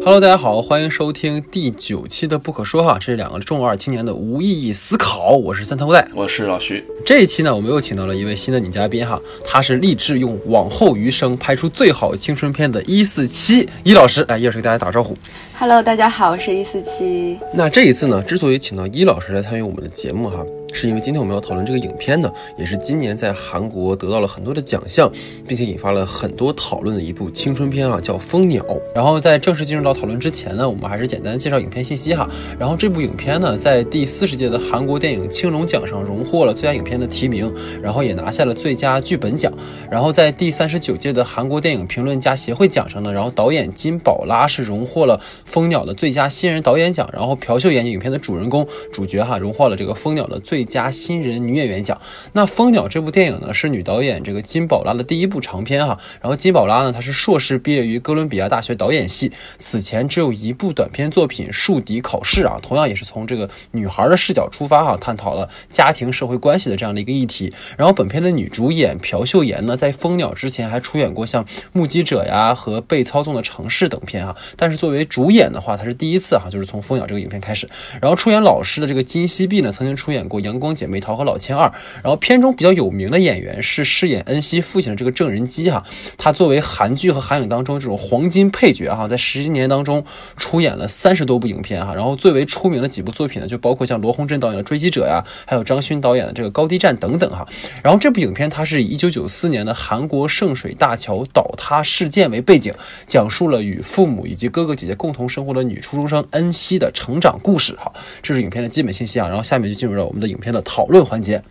Hello，大家好，欢迎收听第九期的不可说哈，这是两个中二青年的无意义思考。我是三头带，我是老徐。这一期呢，我们又请到了一位新的女嘉宾哈，她是立志用往后余生拍出最好青春片的一四七一老师，来，一老师给大家打招呼。Hello，大家好，我是一四七。那这一次呢，之所以请到一老师来参与我们的节目哈，是因为今天我们要讨论这个影片呢，也是今年在韩国得到了很多的奖项，并且引发了很多讨论的一部青春片啊，叫《蜂鸟》。然后在正式进入到讨论之前呢，我们还是简单介绍影片信息哈。然后这部影片呢，在第四十届的韩国电影青龙奖上荣获了最佳影片的提名，然后也拿下了最佳剧本奖。然后在第三十九届的韩国电影评论家协会奖上呢，然后导演金宝拉是荣获了《蜂鸟》的最佳新人导演奖，然后朴秀妍影片的主人公主角哈荣获了这个《蜂鸟》的最佳新人女演员奖。那《蜂鸟》这部电影呢，是女导演这个金宝拉的第一部长片哈。然后金宝拉呢，她是硕士毕业于哥伦比亚大学导演系，此前只有一部短片作品《树敌考试》啊，同样也是从这个女孩的视角出发哈，探讨了家庭社会关系的这样的一个议题。然后本片的女主演朴秀妍呢，在《蜂鸟》之前还出演过像《目击者》呀和《被操纵的城市》等片哈，但是作为主演的话，她是第一次哈，就是从《蜂鸟》这个影片开始。然后出演老师的这个金熙碧呢，曾经出演过《阳光姐妹淘》和《老千二》。然后片中比较有名的演员是饰演恩熙父亲的这个郑仁基哈，他作为韩剧和韩影当中这种黄金配角哈，在十一年当中出演了三十多部影片哈。然后最为出名的几部作品呢，就包括像罗洪镇导演的《追击者》呀，还有张勋导演的这个《高低站》等等哈。然后这部影片它是以一九九四年的韩国圣水大桥倒塌事件为背景，讲述了与父母以及哥哥姐姐共同生活的女初中生恩熙的成长故事哈。这是影片的基本信息啊。然后下面就进入到我们的影影片的讨论环节。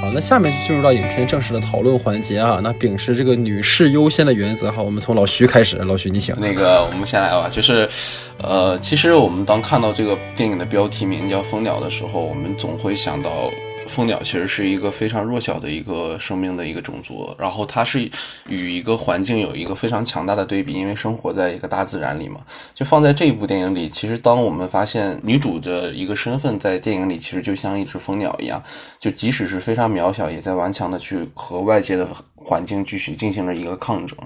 好，那下面就进入到影片正式的讨论环节啊。那秉持这个女士优先的原则哈，我们从老徐开始。老徐，你请。那个，我们先来吧，就是，呃，其实我们当看到这个电影的标题名叫《蜂鸟》的时候，我们总会想到。蜂鸟其实是一个非常弱小的一个生命的一个种族，然后它是与一个环境有一个非常强大的对比，因为生活在一个大自然里嘛。就放在这一部电影里，其实当我们发现女主的一个身份在电影里其实就像一只蜂鸟一样，就即使是非常渺小，也在顽强的去和外界的环境继续进行了一个抗争。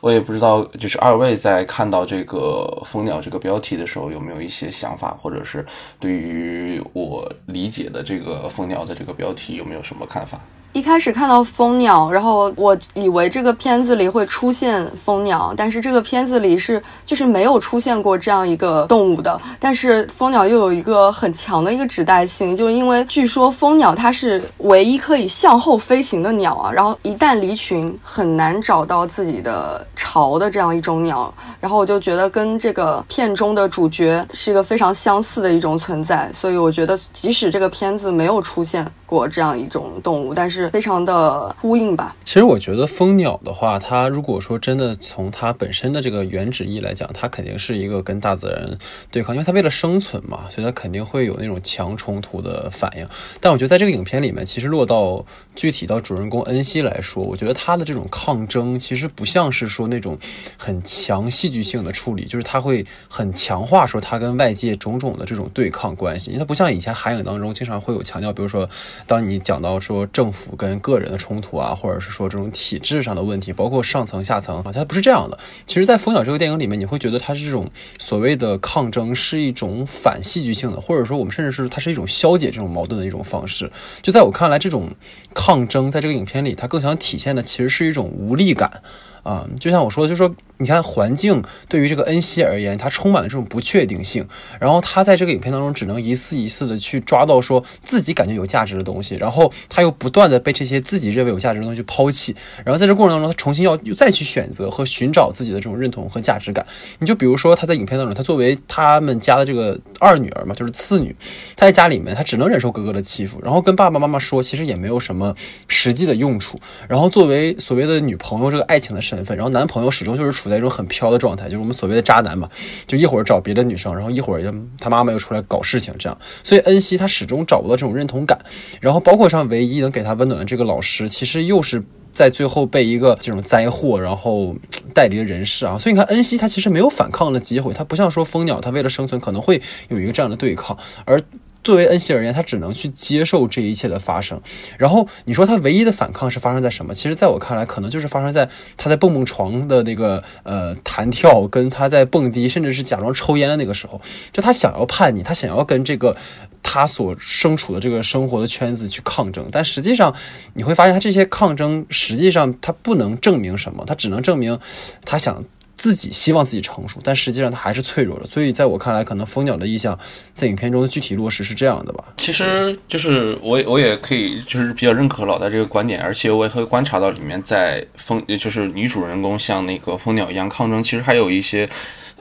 我也不知道，就是二位在看到这个蜂鸟这个标题的时候，有没有一些想法，或者是对于我理解的这个蜂鸟的这个。标题有没有什么看法？一开始看到蜂鸟，然后我以为这个片子里会出现蜂鸟，但是这个片子里是就是没有出现过这样一个动物的。但是蜂鸟又有一个很强的一个指代性，就因为据说蜂鸟它是唯一可以向后飞行的鸟啊，然后一旦离群很难找到自己的巢的这样一种鸟。然后我就觉得跟这个片中的主角是一个非常相似的一种存在，所以我觉得即使这个片子没有出现过这样一种动物，但是非常的呼应吧。其实我觉得蜂鸟的话，它如果说真的从它本身的这个原旨意来讲，它肯定是一个跟大自然对抗，因为它为了生存嘛，所以它肯定会有那种强冲突的反应。但我觉得在这个影片里面，其实落到具体到主人公恩熙来说，我觉得他的这种抗争其实不像是说那种很强戏剧性的处理，就是他会很强化说他跟外界种种的这种对抗关系，因为它不像以前韩影当中经常会有强调，比如说当你讲到说政府跟个人的冲突啊，或者是说这种体制上的问题，包括上层下层啊，它不是这样的。其实，在《蜂鸟》这个电影里面，你会觉得它是这种所谓的抗争是一种反戏剧性的，或者说我们甚至是它是一种消解这种矛盾的一种方式。就在我看来，这种抗争在这个影片里，它更想体现的其实是一种无力感。啊、就像我说的，就是说，你看环境对于这个恩熙而言，它充满了这种不确定性，然后他在这个影片当中只能一次一次的去抓到说自己感觉有价值的东西，然后他又不断的被这些自己认为有价值的东西抛弃，然后在这过程当中，他重新要又再去选择和寻找自己的这种认同和价值感。你就比如说他在影片当中，他作为他们家的这个二女儿嘛，就是次女，他在家里面，他只能忍受哥哥的欺负，然后跟爸爸妈妈说，其实也没有什么实际的用处。然后作为所谓的女朋友这个爱情的身份，然后男朋友始终就是处在一种很飘的状态，就是我们所谓的渣男嘛，就一会儿找别的女生，然后一会儿他妈妈又出来搞事情，这样。所以恩熙她始终找不到这种认同感，然后包括上唯一能给她温暖的这个老师，其实又是。在最后被一个这种灾祸，然后带离了人世啊，所以你看恩熙他其实没有反抗的机会，他不像说蜂鸟，他为了生存可能会有一个这样的对抗，而作为恩熙而言，他只能去接受这一切的发生。然后你说他唯一的反抗是发生在什么？其实，在我看来，可能就是发生在他在蹦蹦床的那个呃弹跳，跟他在蹦迪，甚至是假装抽烟的那个时候，就他想要叛逆，他想要跟这个他所身处的这个生活的圈子去抗争，但实际上你会发现，他这些抗争实际上他不能证明什么，他只能证明他想。自己希望自己成熟，但实际上他还是脆弱的。所以在我看来，可能蜂鸟的意向在影片中的具体落实是这样的吧。其实就是我我也可以就是比较认可老戴这个观点，而且我也会观察到里面在蜂就是女主人公像那个蜂鸟一样抗争，其实还有一些。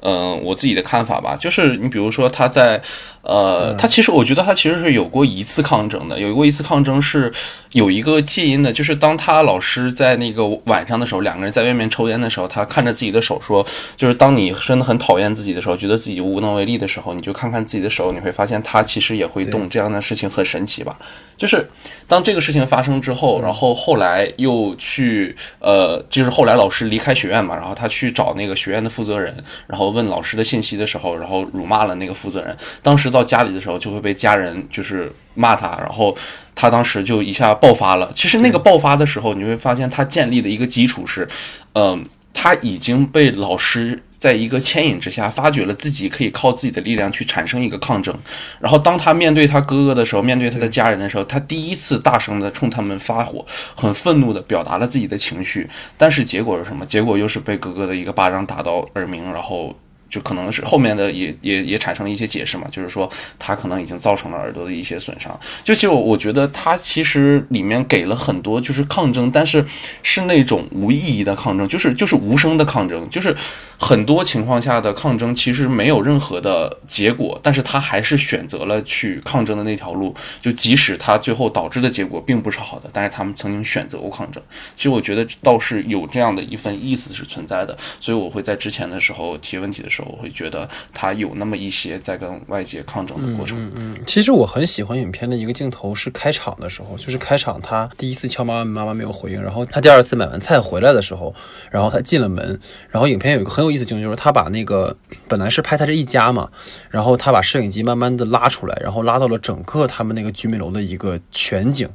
嗯，我自己的看法吧，就是你比如说他在，呃，他其实我觉得他其实是有过一次抗争的，有过一次抗争是有一个戒因的，就是当他老师在那个晚上的时候，两个人在外面抽烟的时候，他看着自己的手说，就是当你真的很讨厌自己的时候，觉得自己无能为力的时候，你就看看自己的手，你会发现他其实也会动，这样的事情很神奇吧？就是当这个事情发生之后，然后后来又去，呃，就是后来老师离开学院嘛，然后他去找那个学院的负责人，然后。问老师的信息的时候，然后辱骂了那个负责人。当时到家里的时候，就会被家人就是骂他，然后他当时就一下爆发了。其实那个爆发的时候，你会发现他建立的一个基础是，嗯，他已经被老师在一个牵引之下，发觉了自己可以靠自己的力量去产生一个抗争。然后当他面对他哥哥的时候，面对他的家人的时候，他第一次大声的冲他们发火，很愤怒的表达了自己的情绪。但是结果是什么？结果又是被哥哥的一个巴掌打到耳鸣，然后。就可能是后面的也也也产生了一些解释嘛，就是说他可能已经造成了耳朵的一些损伤。就其实我我觉得他其实里面给了很多就是抗争，但是是那种无意义的抗争，就是就是无声的抗争，就是很多情况下的抗争其实没有任何的结果，但是他还是选择了去抗争的那条路。就即使他最后导致的结果并不是好的，但是他们曾经选择过抗争。其实我觉得倒是有这样的一份意思是存在的，所以我会在之前的时候提问题的时候。我会觉得他有那么一些在跟外界抗争的过程。嗯嗯，其实我很喜欢影片的一个镜头是开场的时候，就是开场他第一次敲妈妈，妈妈没有回应，然后他第二次买完菜回来的时候，然后他进了门，然后影片有一个很有意思镜头，就是他把那个本来是拍他这一家嘛，然后他把摄影机慢慢的拉出来，然后拉到了整个他们那个居民楼的一个全景。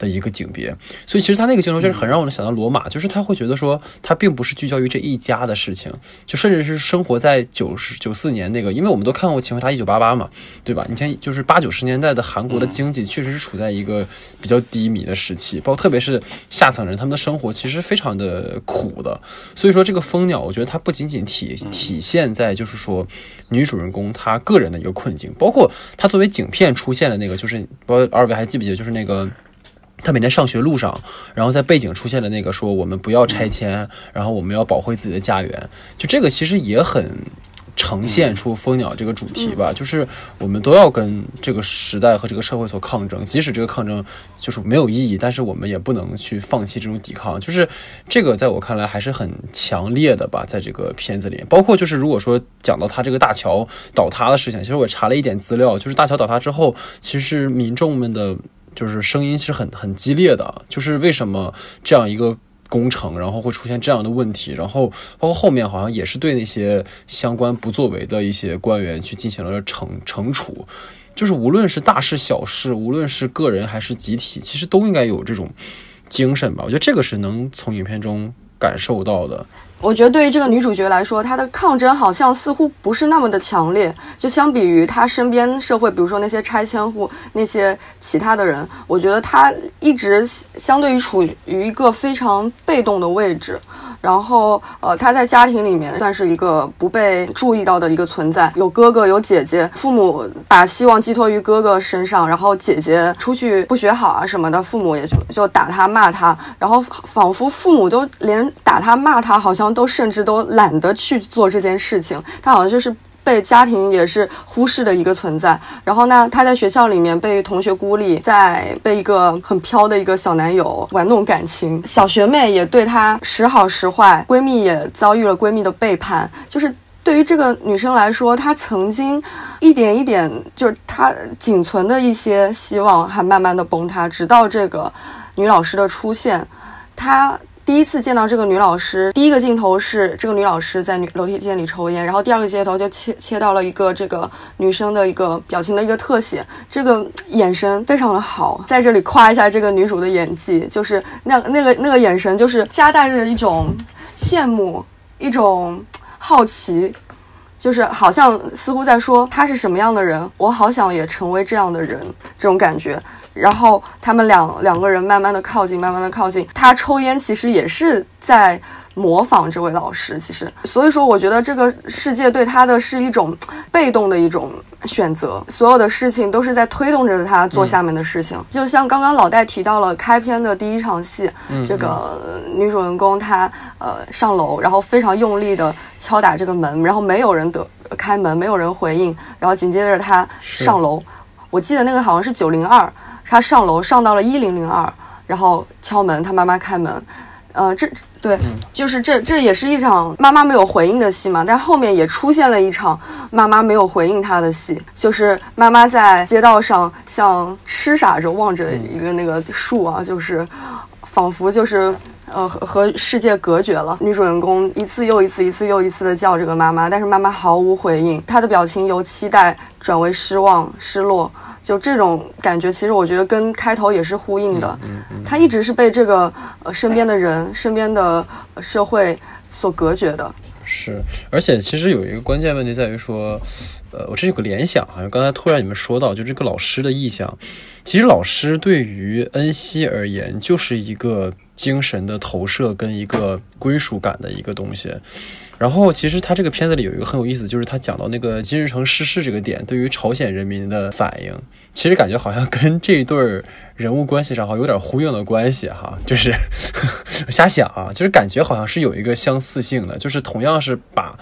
的一个景别，所以其实他那个镜头就是很让我能想到罗马，就是他会觉得说他并不是聚焦于这一家的事情，就甚至是生活在九十九四年那个，因为我们都看过《请回答一九八八》嘛，对吧？你像，就是八九十年代的韩国的经济确实是处在一个比较低迷的时期，包括特别是下层人，他们的生活其实非常的苦的。所以说，这个蜂鸟，我觉得它不仅仅体体现在就是说女主人公她个人的一个困境，包括她作为景片出现的那个，就是不知道二位还记不记得，就是那个。他每天上学路上，然后在背景出现了那个说我们不要拆迁，然后我们要保护自己的家园。就这个其实也很呈现出蜂鸟这个主题吧，就是我们都要跟这个时代和这个社会所抗争，即使这个抗争就是没有意义，但是我们也不能去放弃这种抵抗。就是这个在我看来还是很强烈的吧，在这个片子里，包括就是如果说讲到他这个大桥倒塌的事情，其实我查了一点资料，就是大桥倒塌之后，其实民众们的。就是声音是很很激烈的，就是为什么这样一个工程，然后会出现这样的问题，然后包括后面好像也是对那些相关不作为的一些官员去进行了惩惩处，就是无论是大事小事，无论是个人还是集体，其实都应该有这种精神吧。我觉得这个是能从影片中感受到的。我觉得对于这个女主角来说，她的抗争好像似乎不是那么的强烈。就相比于她身边社会，比如说那些拆迁户、那些其他的人，我觉得她一直相对于处于一个非常被动的位置。然后，呃，他在家庭里面算是一个不被注意到的一个存在，有哥哥有姐姐，父母把希望寄托于哥哥身上，然后姐姐出去不学好啊什么的，父母也就就打他骂他，然后仿佛父母都连打他骂他，好像都甚至都懒得去做这件事情，他好像就是。被家庭也是忽视的一个存在，然后呢，他在学校里面被同学孤立，在被一个很飘的一个小男友玩弄感情，小学妹也对他时好时坏，闺蜜也遭遇了闺蜜的背叛，就是对于这个女生来说，她曾经一点一点，就是她仅存的一些希望，还慢慢的崩塌，直到这个女老师的出现，她。第一次见到这个女老师，第一个镜头是这个女老师在女楼梯间里抽烟，然后第二个镜头就切切到了一个这个女生的一个表情的一个特写，这个眼神非常的好，在这里夸一下这个女主的演技，就是那那个那个眼神就是夹带着一种羡慕，一种好奇。就是好像似乎在说他是什么样的人，我好想也成为这样的人，这种感觉。然后他们两两个人慢慢的靠近，慢慢的靠近。他抽烟其实也是在模仿这位老师，其实。所以说，我觉得这个世界对他的是一种被动的一种选择，所有的事情都是在推动着他做下面的事情。就像刚刚老戴提到了开篇的第一场戏，这个女主人公她呃上楼，然后非常用力的敲打这个门，然后没有人得开门，没有人回应，然后紧接着她上楼，我记得那个好像是九零二。他上楼上到了一零零二，然后敲门，他妈妈开门，呃，这对，就是这这也是一场妈妈没有回应的戏嘛。但后面也出现了一场妈妈没有回应他的戏，就是妈妈在街道上像痴傻着望着一个那个树啊，就是仿佛就是呃和和世界隔绝了。女主人公一次又一次，一次又一次的叫这个妈妈，但是妈妈毫无回应，她的表情由期待转为失望、失落。就这种感觉，其实我觉得跟开头也是呼应的。嗯他一直是被这个呃身边的人、身边的社会所隔绝的。是，而且其实有一个关键问题在于说，呃，我这有个联想哈，刚才突然你们说到，就这个老师的意向，其实老师对于恩熙而言就是一个精神的投射跟一个归属感的一个东西。然后，其实他这个片子里有一个很有意思，就是他讲到那个金日成逝世这个点，对于朝鲜人民的反应，其实感觉好像跟这一对人物关系上好像有点呼应的关系哈，就是瞎想啊，就是感觉好像是有一个相似性的，就是同样是把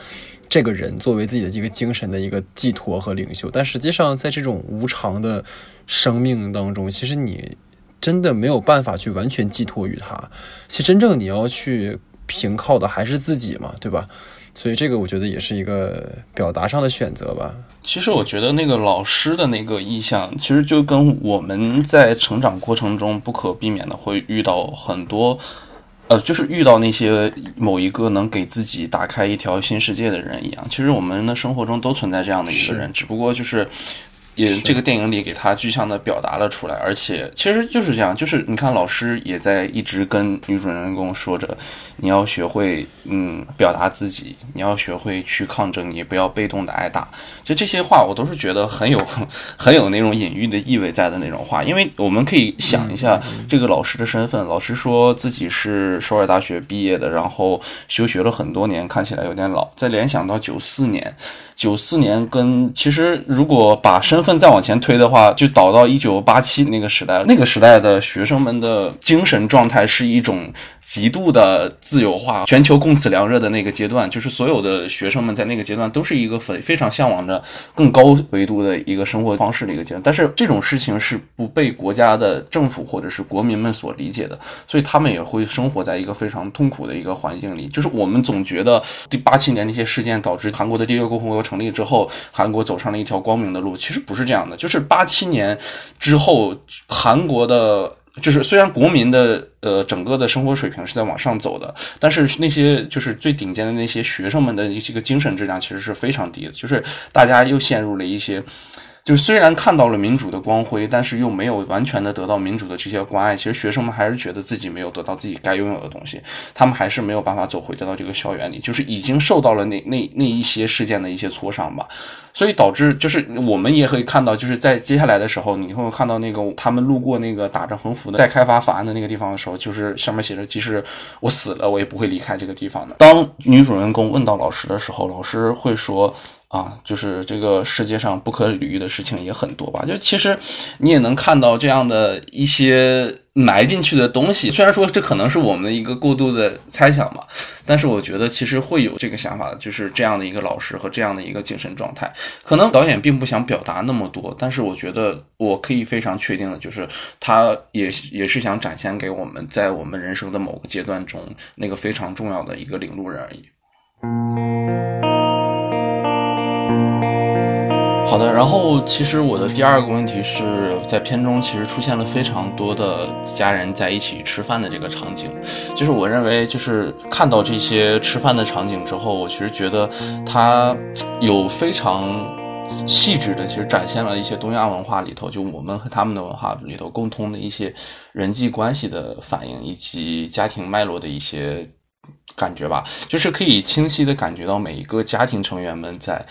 这个人作为自己的一个精神的一个寄托和领袖，但实际上在这种无常的生命当中，其实你真的没有办法去完全寄托于他，其实真正你要去。凭靠的还是自己嘛，对吧？所以这个我觉得也是一个表达上的选择吧。其实我觉得那个老师的那个意向，其实就跟我们在成长过程中不可避免的会遇到很多，呃，就是遇到那些某一个能给自己打开一条新世界的人一样。其实我们的生活中都存在这样的一个人，只不过就是。也这个电影里给他具象的表达了出来，而且其实就是这样，就是你看老师也在一直跟女主人公说着，你要学会嗯表达自己，你要学会去抗争，你不要被动的挨打。就这些话，我都是觉得很有 很有那种隐喻的意味在的那种话，因为我们可以想一下这个老师的身份，老师说自己是首尔大学毕业的，然后休学了很多年，看起来有点老。再联想到九四年。九四年跟其实如果把身份再往前推的话，就倒到一九八七那个时代，那个时代的学生们的精神状态是一种极度的自由化，全球共此凉热的那个阶段，就是所有的学生们在那个阶段都是一个非非常向往着更高维度的一个生活方式的一个阶段。但是这种事情是不被国家的政府或者是国民们所理解的，所以他们也会生活在一个非常痛苦的一个环境里。就是我们总觉得第八七年那些事件导致韩国的第六共和国。成立之后，韩国走上了一条光明的路。其实不是这样的，就是八七年之后，韩国的，就是虽然国民的呃整个的生活水平是在往上走的，但是那些就是最顶尖的那些学生们的一些个精神质量其实是非常低的，就是大家又陷入了一些。就是虽然看到了民主的光辉，但是又没有完全的得到民主的这些关爱。其实学生们还是觉得自己没有得到自己该拥有的东西，他们还是没有办法走回到这个校园里，就是已经受到了那那那一些事件的一些挫伤吧。所以导致就是我们也可以看到，就是在接下来的时候，你会看到那个他们路过那个打着横幅的待开发法案的那个地方的时候，就是上面写着，即使我死了，我也不会离开这个地方的。当女主人公问到老师的时候，老师会说。啊，就是这个世界上不可理喻的事情也很多吧？就其实你也能看到这样的一些埋进去的东西。虽然说这可能是我们的一个过度的猜想吧，但是我觉得其实会有这个想法，就是这样的一个老师和这样的一个精神状态。可能导演并不想表达那么多，但是我觉得我可以非常确定的就是，他也也是想展现给我们在我们人生的某个阶段中那个非常重要的一个领路人而已。好的，然后其实我的第二个问题是在片中其实出现了非常多的家人在一起吃饭的这个场景，就是我认为就是看到这些吃饭的场景之后，我其实觉得它有非常细致的，其实展现了一些东亚文化里头就我们和他们的文化里头共通的一些人际关系的反应，以及家庭脉络的一些感觉吧，就是可以清晰的感觉到每一个家庭成员们在。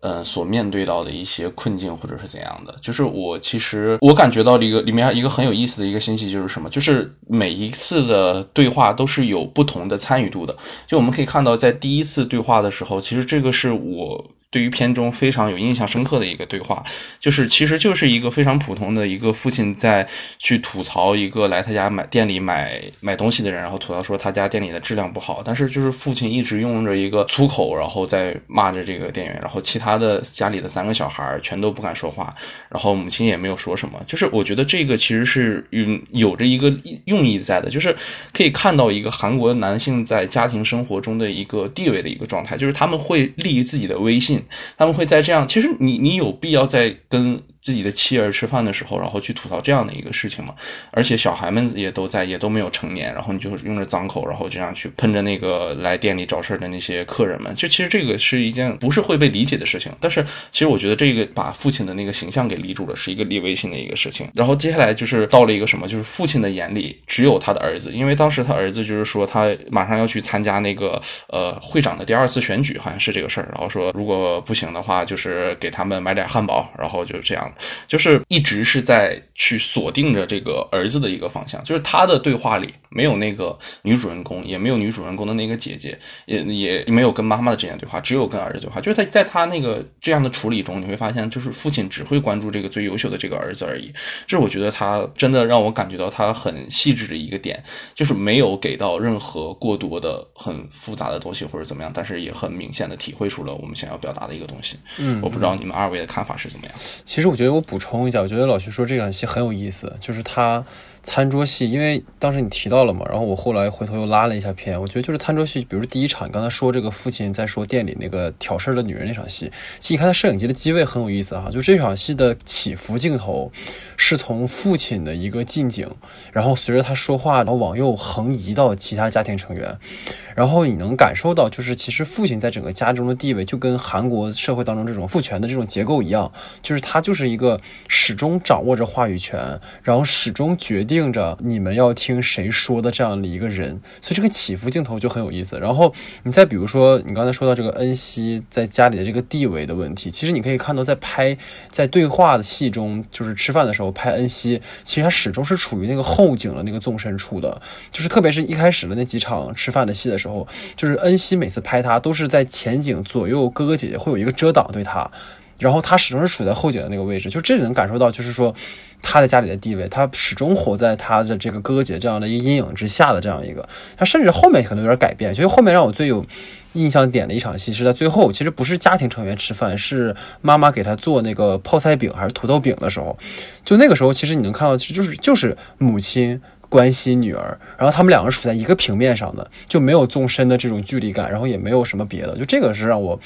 呃，所面对到的一些困境或者是怎样的，就是我其实我感觉到一个里面一个很有意思的一个信息就是什么，就是每一次的对话都是有不同的参与度的。就我们可以看到，在第一次对话的时候，其实这个是我。对于片中非常有印象深刻的一个对话，就是其实就是一个非常普通的一个父亲在去吐槽一个来他家买店里买买东西的人，然后吐槽说他家店里的质量不好，但是就是父亲一直用着一个粗口，然后在骂着这个店员，然后其他的家里的三个小孩全都不敢说话，然后母亲也没有说什么，就是我觉得这个其实是有有着一个用意在的，就是可以看到一个韩国男性在家庭生活中的一个地位的一个状态，就是他们会立于自己的威信。他们会在这样，其实你你有必要在跟。自己的妻儿吃饭的时候，然后去吐槽这样的一个事情嘛？而且小孩们也都在，也都没有成年，然后你就是用着脏口，然后这样去喷着那个来店里找事儿的那些客人们。就其实这个是一件不是会被理解的事情，但是其实我觉得这个把父亲的那个形象给立住了，是一个立威信的一个事情。然后接下来就是到了一个什么，就是父亲的眼里只有他的儿子，因为当时他儿子就是说他马上要去参加那个呃会长的第二次选举，好像是这个事儿。然后说如果不行的话，就是给他们买点汉堡，然后就这样。就是一直是在去锁定着这个儿子的一个方向，就是他的对话里没有那个女主人公，也没有女主人公的那个姐姐，也也没有跟妈妈的之间对话，只有跟儿子对话。就是他在他那个这样的处理中，你会发现，就是父亲只会关注这个最优秀的这个儿子而已。这是我觉得他真的让我感觉到他很细致的一个点，就是没有给到任何过多的很复杂的东西或者怎么样，但是也很明显的体会出了我们想要表达的一个东西。嗯，我不知道你们二位的看法是怎么样。其实我觉得我补充一下，我觉得老徐说这场戏很有意思，就是他。餐桌戏，因为当时你提到了嘛，然后我后来回头又拉了一下片，我觉得就是餐桌戏，比如第一场，你刚才说这个父亲在说店里那个挑事儿的女人那场戏，其实你看他摄影机的机位很有意思哈，就这场戏的起伏镜头是从父亲的一个近景，然后随着他说话，然后往右横移到其他家庭成员，然后你能感受到，就是其实父亲在整个家中的地位就跟韩国社会当中这种父权的这种结构一样，就是他就是一个始终掌握着话语权，然后始终决定。定着你们要听谁说的这样的一个人，所以这个起伏镜头就很有意思。然后你再比如说，你刚才说到这个恩熙在家里的这个地位的问题，其实你可以看到，在拍在对话的戏中，就是吃饭的时候拍恩熙，其实他始终是处于那个后景的那个纵深处的，就是特别是一开始的那几场吃饭的戏的时候，就是恩熙每次拍他都是在前景左右哥哥姐姐会有一个遮挡对他，然后他始终是处在后景的那个位置，就这里能感受到，就是说。他在家里的地位，他始终活在他的这个哥哥姐这样的一个阴影之下的这样一个，他甚至后面可能有点改变。所以后面让我最有印象点的一场戏是在最后，其实不是家庭成员吃饭，是妈妈给他做那个泡菜饼还是土豆饼的时候，就那个时候，其实你能看到，其实就是就是母亲。关心女儿，然后他们两个处在一个平面上的，就没有纵深的这种距离感，然后也没有什么别的，就这个是让我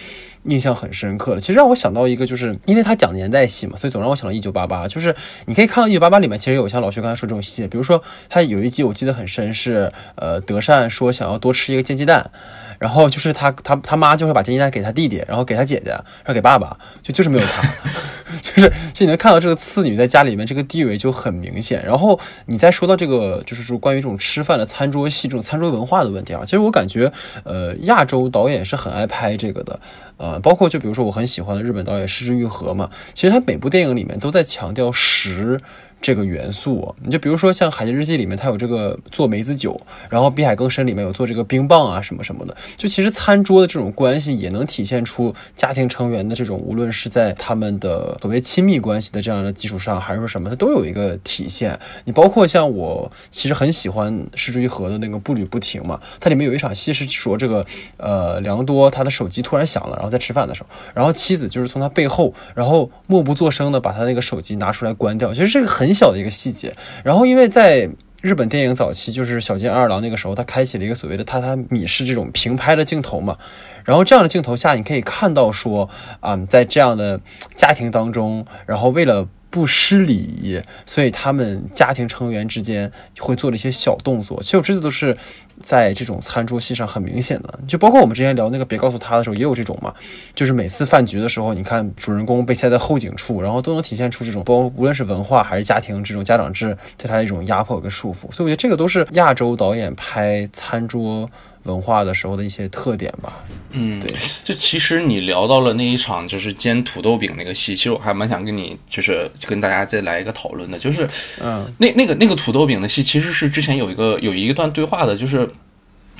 印象很深刻的。其实让我想到一个，就是因为他讲年代戏嘛，所以总让我想到一九八八。就是你可以看到一九八八里面其实有像老徐刚才说这种细节，比如说他有一集我记得很深，是呃德善说想要多吃一个煎鸡蛋。然后就是他他他妈就会把煎鸡蛋给他弟弟，然后给他姐姐，然后给爸爸，就就是没有他，就是就你能看到这个次女在家里面这个地位就很明显。然后你再说到这个，就是说关于这种吃饭的餐桌戏这种餐桌文化的问题啊，其实我感觉呃亚洲导演是很爱拍这个的，呃，包括就比如说我很喜欢的日本导演石之愈合嘛，其实他每部电影里面都在强调食。这个元素，你就比如说像《海街日记》里面，它有这个做梅子酒，然后《碧海更深》里面有做这个冰棒啊什么什么的。就其实餐桌的这种关系，也能体现出家庭成员的这种，无论是在他们的所谓亲密关系的这样的基础上，还是说什么，它都有一个体现。你包括像我其实很喜欢失之愈合的那个步履不停嘛，它里面有一场戏是说这个呃梁多他的手机突然响了，然后在吃饭的时候，然后妻子就是从他背后，然后默不作声的把他那个手机拿出来关掉。其实这个很。很小的一个细节，然后因为在日本电影早期就是小津安二郎那个时候，他开启了一个所谓的榻榻米式这种平拍的镜头嘛。然后这样的镜头下，你可以看到说啊，在这样的家庭当中，然后为了不失礼仪，所以他们家庭成员之间会做了一些小动作。其实我这些都是在这种餐桌戏上很明显的，就包括我们之前聊那个别告诉他的时候也有这种嘛，就是每次饭局的时候，你看主人公被塞在后颈处，然后都能体现出这种，包无论是文化还是家庭这种家长制对他的一种压迫跟束缚。所以我觉得这个都是亚洲导演拍餐桌。文化的时候的一些特点吧，嗯，对，就其实你聊到了那一场就是煎土豆饼那个戏，其实我还蛮想跟你就是跟大家再来一个讨论的，就是，嗯，那那个那个土豆饼的戏其实是之前有一个有一段对话的，就是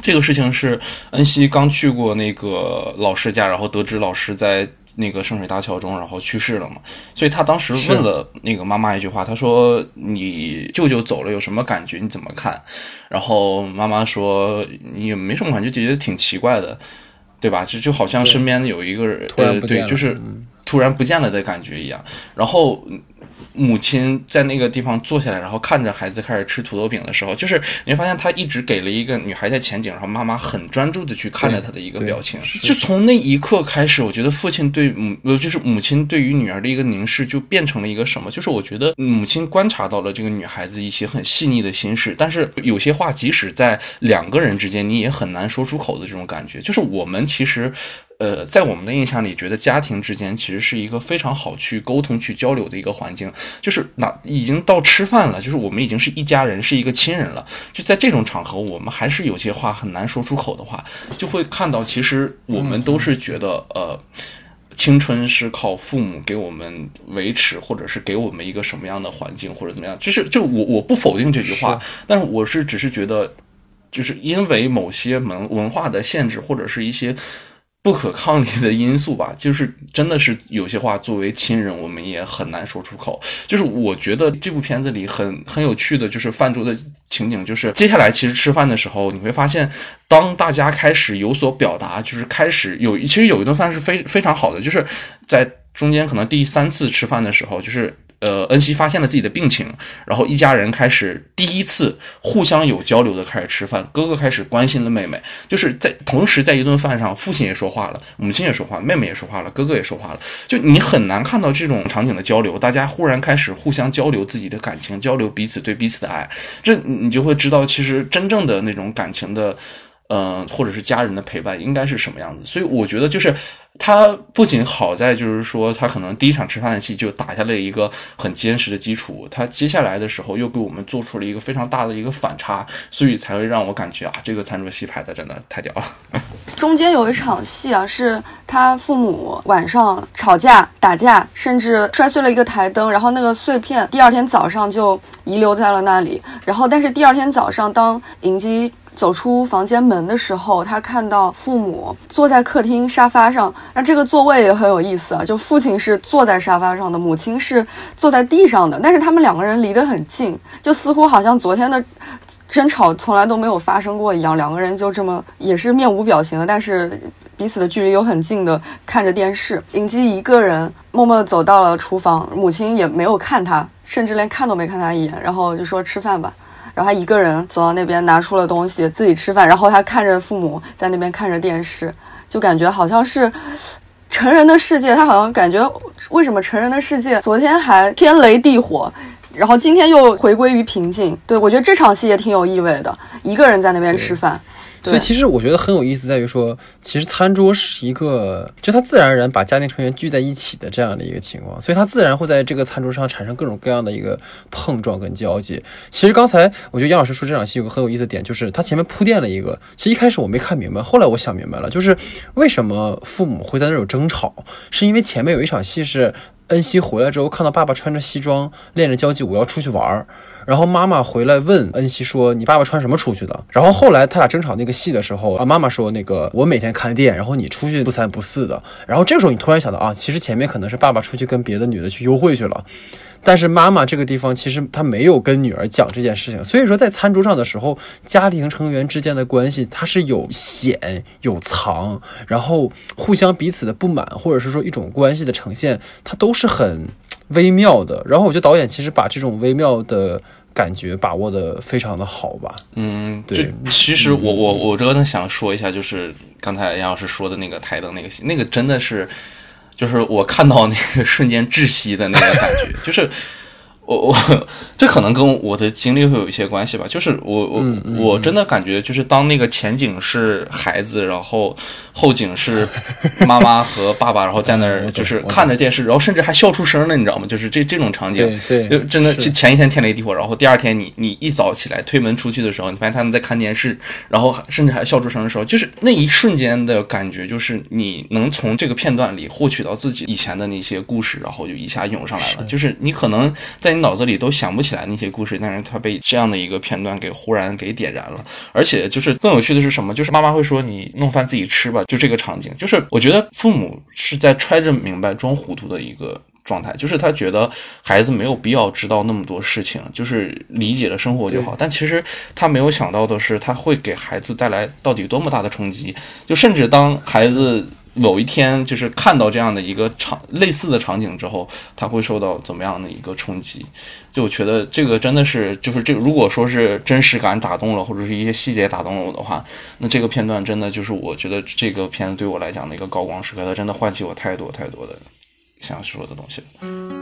这个事情是恩熙刚去过那个老师家，然后得知老师在。那个圣水大桥中，然后去世了嘛？所以他当时问了那个妈妈一句话，他说：“你舅舅走了有什么感觉？你怎么看？”然后妈妈说：“也没什么感觉，就觉得挺奇怪的，对吧？就就好像身边有一个人，呃，对，就是突然不见了的感觉一样。”然后。母亲在那个地方坐下来，然后看着孩子开始吃土豆饼的时候，就是你会发现他一直给了一个女孩在前景，然后妈妈很专注的去看着她的一个表情。就从那一刻开始，我觉得父亲对母呃就是母亲对于女儿的一个凝视，就变成了一个什么？就是我觉得母亲观察到了这个女孩子一些很细腻的心事，但是有些话即使在两个人之间，你也很难说出口的这种感觉。就是我们其实。呃，在我们的印象里，觉得家庭之间其实是一个非常好去沟通、去交流的一个环境。就是那已经到吃饭了，就是我们已经是一家人，是一个亲人了。就在这种场合，我们还是有些话很难说出口的话，就会看到，其实我们都是觉得，呃，青春是靠父母给我们维持，或者是给我们一个什么样的环境，或者怎么样。就是就我我不否定这句话，但是我是只是觉得，就是因为某些文文化的限制，或者是一些。不可抗力的因素吧，就是真的是有些话作为亲人，我们也很难说出口。就是我觉得这部片子里很很有趣的就是饭桌的情景，就是接下来其实吃饭的时候，你会发现，当大家开始有所表达，就是开始有其实有一顿饭是非非常好的，就是在中间可能第三次吃饭的时候，就是。呃，恩熙发现了自己的病情，然后一家人开始第一次互相有交流的开始吃饭。哥哥开始关心了妹妹，就是在同时在一顿饭上，父亲也说话了，母亲也说话，妹妹也说话了，哥哥也说话了。就你很难看到这种场景的交流，大家忽然开始互相交流自己的感情，交流彼此对彼此的爱，这你就会知道，其实真正的那种感情的，嗯，或者是家人的陪伴应该是什么样子。所以我觉得就是。他不仅好在就是说，他可能第一场吃饭的戏就打下了一个很坚实的基础，他接下来的时候又给我们做出了一个非常大的一个反差，所以才会让我感觉啊，这个餐桌戏拍的真的太屌了。中间有一场戏啊，是他父母晚上吵架打架，甚至摔碎了一个台灯，然后那个碎片第二天早上就遗留在了那里。然后，但是第二天早上当迎击。走出房间门的时候，他看到父母坐在客厅沙发上。那这个座位也很有意思啊，就父亲是坐在沙发上的，母亲是坐在地上的。但是他们两个人离得很近，就似乎好像昨天的争吵从来都没有发生过一样。两个人就这么也是面无表情的，但是彼此的距离又很近的看着电视。尹姬一个人默默地走到了厨房，母亲也没有看他，甚至连看都没看他一眼，然后就说吃饭吧。然后他一个人走到那边，拿出了东西自己吃饭。然后他看着父母在那边看着电视，就感觉好像是成人的世界。他好像感觉为什么成人的世界昨天还天雷地火，然后今天又回归于平静。对我觉得这场戏也挺有意味的，一个人在那边吃饭。所以其实我觉得很有意思，在于说，其实餐桌是一个，就它自然而然把家庭成员聚在一起的这样的一个情况，所以它自然会在这个餐桌上产生各种各样的一个碰撞跟交集。其实刚才我觉得杨老师说这场戏有个很有意思的点，就是他前面铺垫了一个，其实一开始我没看明白，后来我想明白了，就是为什么父母会在那有争吵，是因为前面有一场戏是恩熙回来之后看到爸爸穿着西装练着交际舞要出去玩儿。然后妈妈回来问恩熙说：“你爸爸穿什么出去的？”然后后来他俩争吵那个戏的时候啊，妈妈说：“那个我每天看店，然后你出去不三不四的。”然后这个时候你突然想到啊，其实前面可能是爸爸出去跟别的女的去幽会去了，但是妈妈这个地方其实她没有跟女儿讲这件事情。所以说在餐桌上的时候，家庭成员之间的关系它是有显有藏，然后互相彼此的不满或者是说一种关系的呈现，它都是很微妙的。然后我觉得导演其实把这种微妙的。感觉把握的非常的好吧。嗯，对其实我我我真的想说一下，就是刚才杨老师说的那个台灯那个戏，那个真的是，就是我看到那个瞬间窒息的那个感觉，就是。我我这可能跟我的经历会有一些关系吧，就是我我我真的感觉就是当那个前景是孩子，然后后景是妈妈和爸爸，然后在那儿 就是看着电视，然后甚至还笑出声了，你知道吗？就是这这种场景，对就真的是。是前一天天雷地火，然后第二天你你一早起来推门出去的时候，你发现他们在看电视，然后甚至还笑出声的时候，就是那一瞬间的感觉，就是你能从这个片段里获取到自己以前的那些故事，然后就一下涌上来了。就是你可能在脑子里都想不起来那些故事，但是他被这样的一个片段给忽然给点燃了。而且就是更有趣的是什么？就是妈妈会说你弄饭自己吃吧，就这个场景，就是我觉得父母是在揣着明白装糊涂的一个。状态就是他觉得孩子没有必要知道那么多事情，就是理解了生活就好。但其实他没有想到的是，他会给孩子带来到底多么大的冲击。就甚至当孩子某一天就是看到这样的一个场类似的场景之后，他会受到怎么样的一个冲击？就我觉得这个真的是，就是这如果说是真实感打动了，或者是一些细节打动了我的话，那这个片段真的就是我觉得这个片子对我来讲的一个高光时刻，它真的唤起我太多太多的。想说的东西。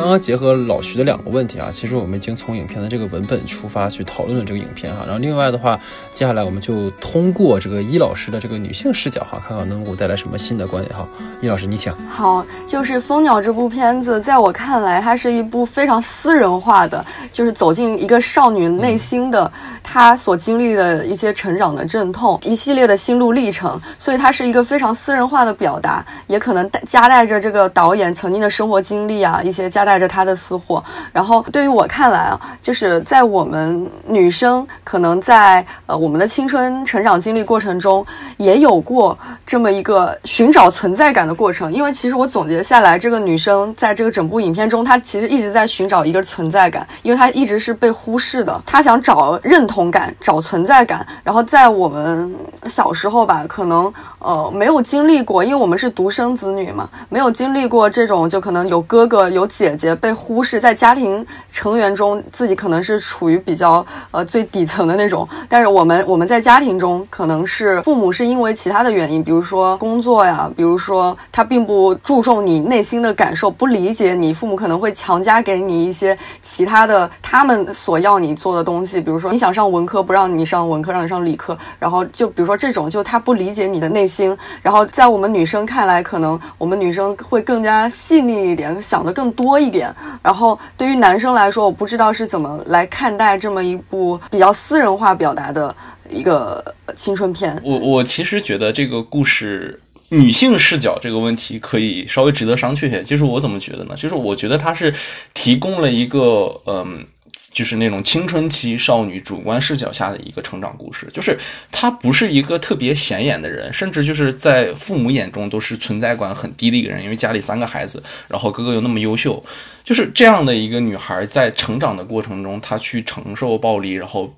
刚刚结合老徐的两个问题啊，其实我们已经从影片的这个文本出发去讨论了这个影片哈。然后另外的话，接下来我们就通过这个伊老师的这个女性视角哈，看看能给我带来什么新的观点哈。伊老师，你请。好，就是《蜂鸟》这部片子，在我看来，它是一部非常私人化的，就是走进一个少女内心的，她所经历的一些成长的阵痛，一系列的心路历程，所以它是一个非常私人化的表达，也可能带夹带着这个导演曾经的生活经历啊，一些夹带着他的私货。然后对于我看来啊，就是在我们女生可能在呃我们的青春成长经历过程中，也有过这么一个寻找存在感的过程。因为其实我总结下来，这个女生在这个整部影片中，她其实一直在寻找一个存在感，因为她一直是被忽视的，她想找认同感，找存在感。然后在我们小时候吧，可能呃没有经历过，因为我们是独生子女嘛，没有经历过这种就可能有哥哥有姐姐被忽视，在家庭成员中自己可能是处于比较呃最底层的那种。但是我们我们在家庭中可能是父母是因为其他的原因，比如说工作呀，比如说他并不注重你内心的感受，不理解你，父母可能会强加给你一些其他的他们所要你做的东西，比如说你想上文科不让你上文科，让你上理科，然后就比如说这种，就他不理解你的内心。然后在我们女生看来，可能我们女生会更加细腻一点，想的更多一点。然后对于男生来说，我不知道是怎么来看待这么一部比较私人化表达的一个青春片。我我其实觉得这个故事女性视角这个问题可以稍微值得商榷一下。就是我怎么觉得呢？就是我觉得它是提供了一个嗯。就是那种青春期少女主观视角下的一个成长故事，就是她不是一个特别显眼的人，甚至就是在父母眼中都是存在感很低的一个人，因为家里三个孩子，然后哥哥又那么优秀，就是这样的一个女孩在成长的过程中，她去承受暴力，然后，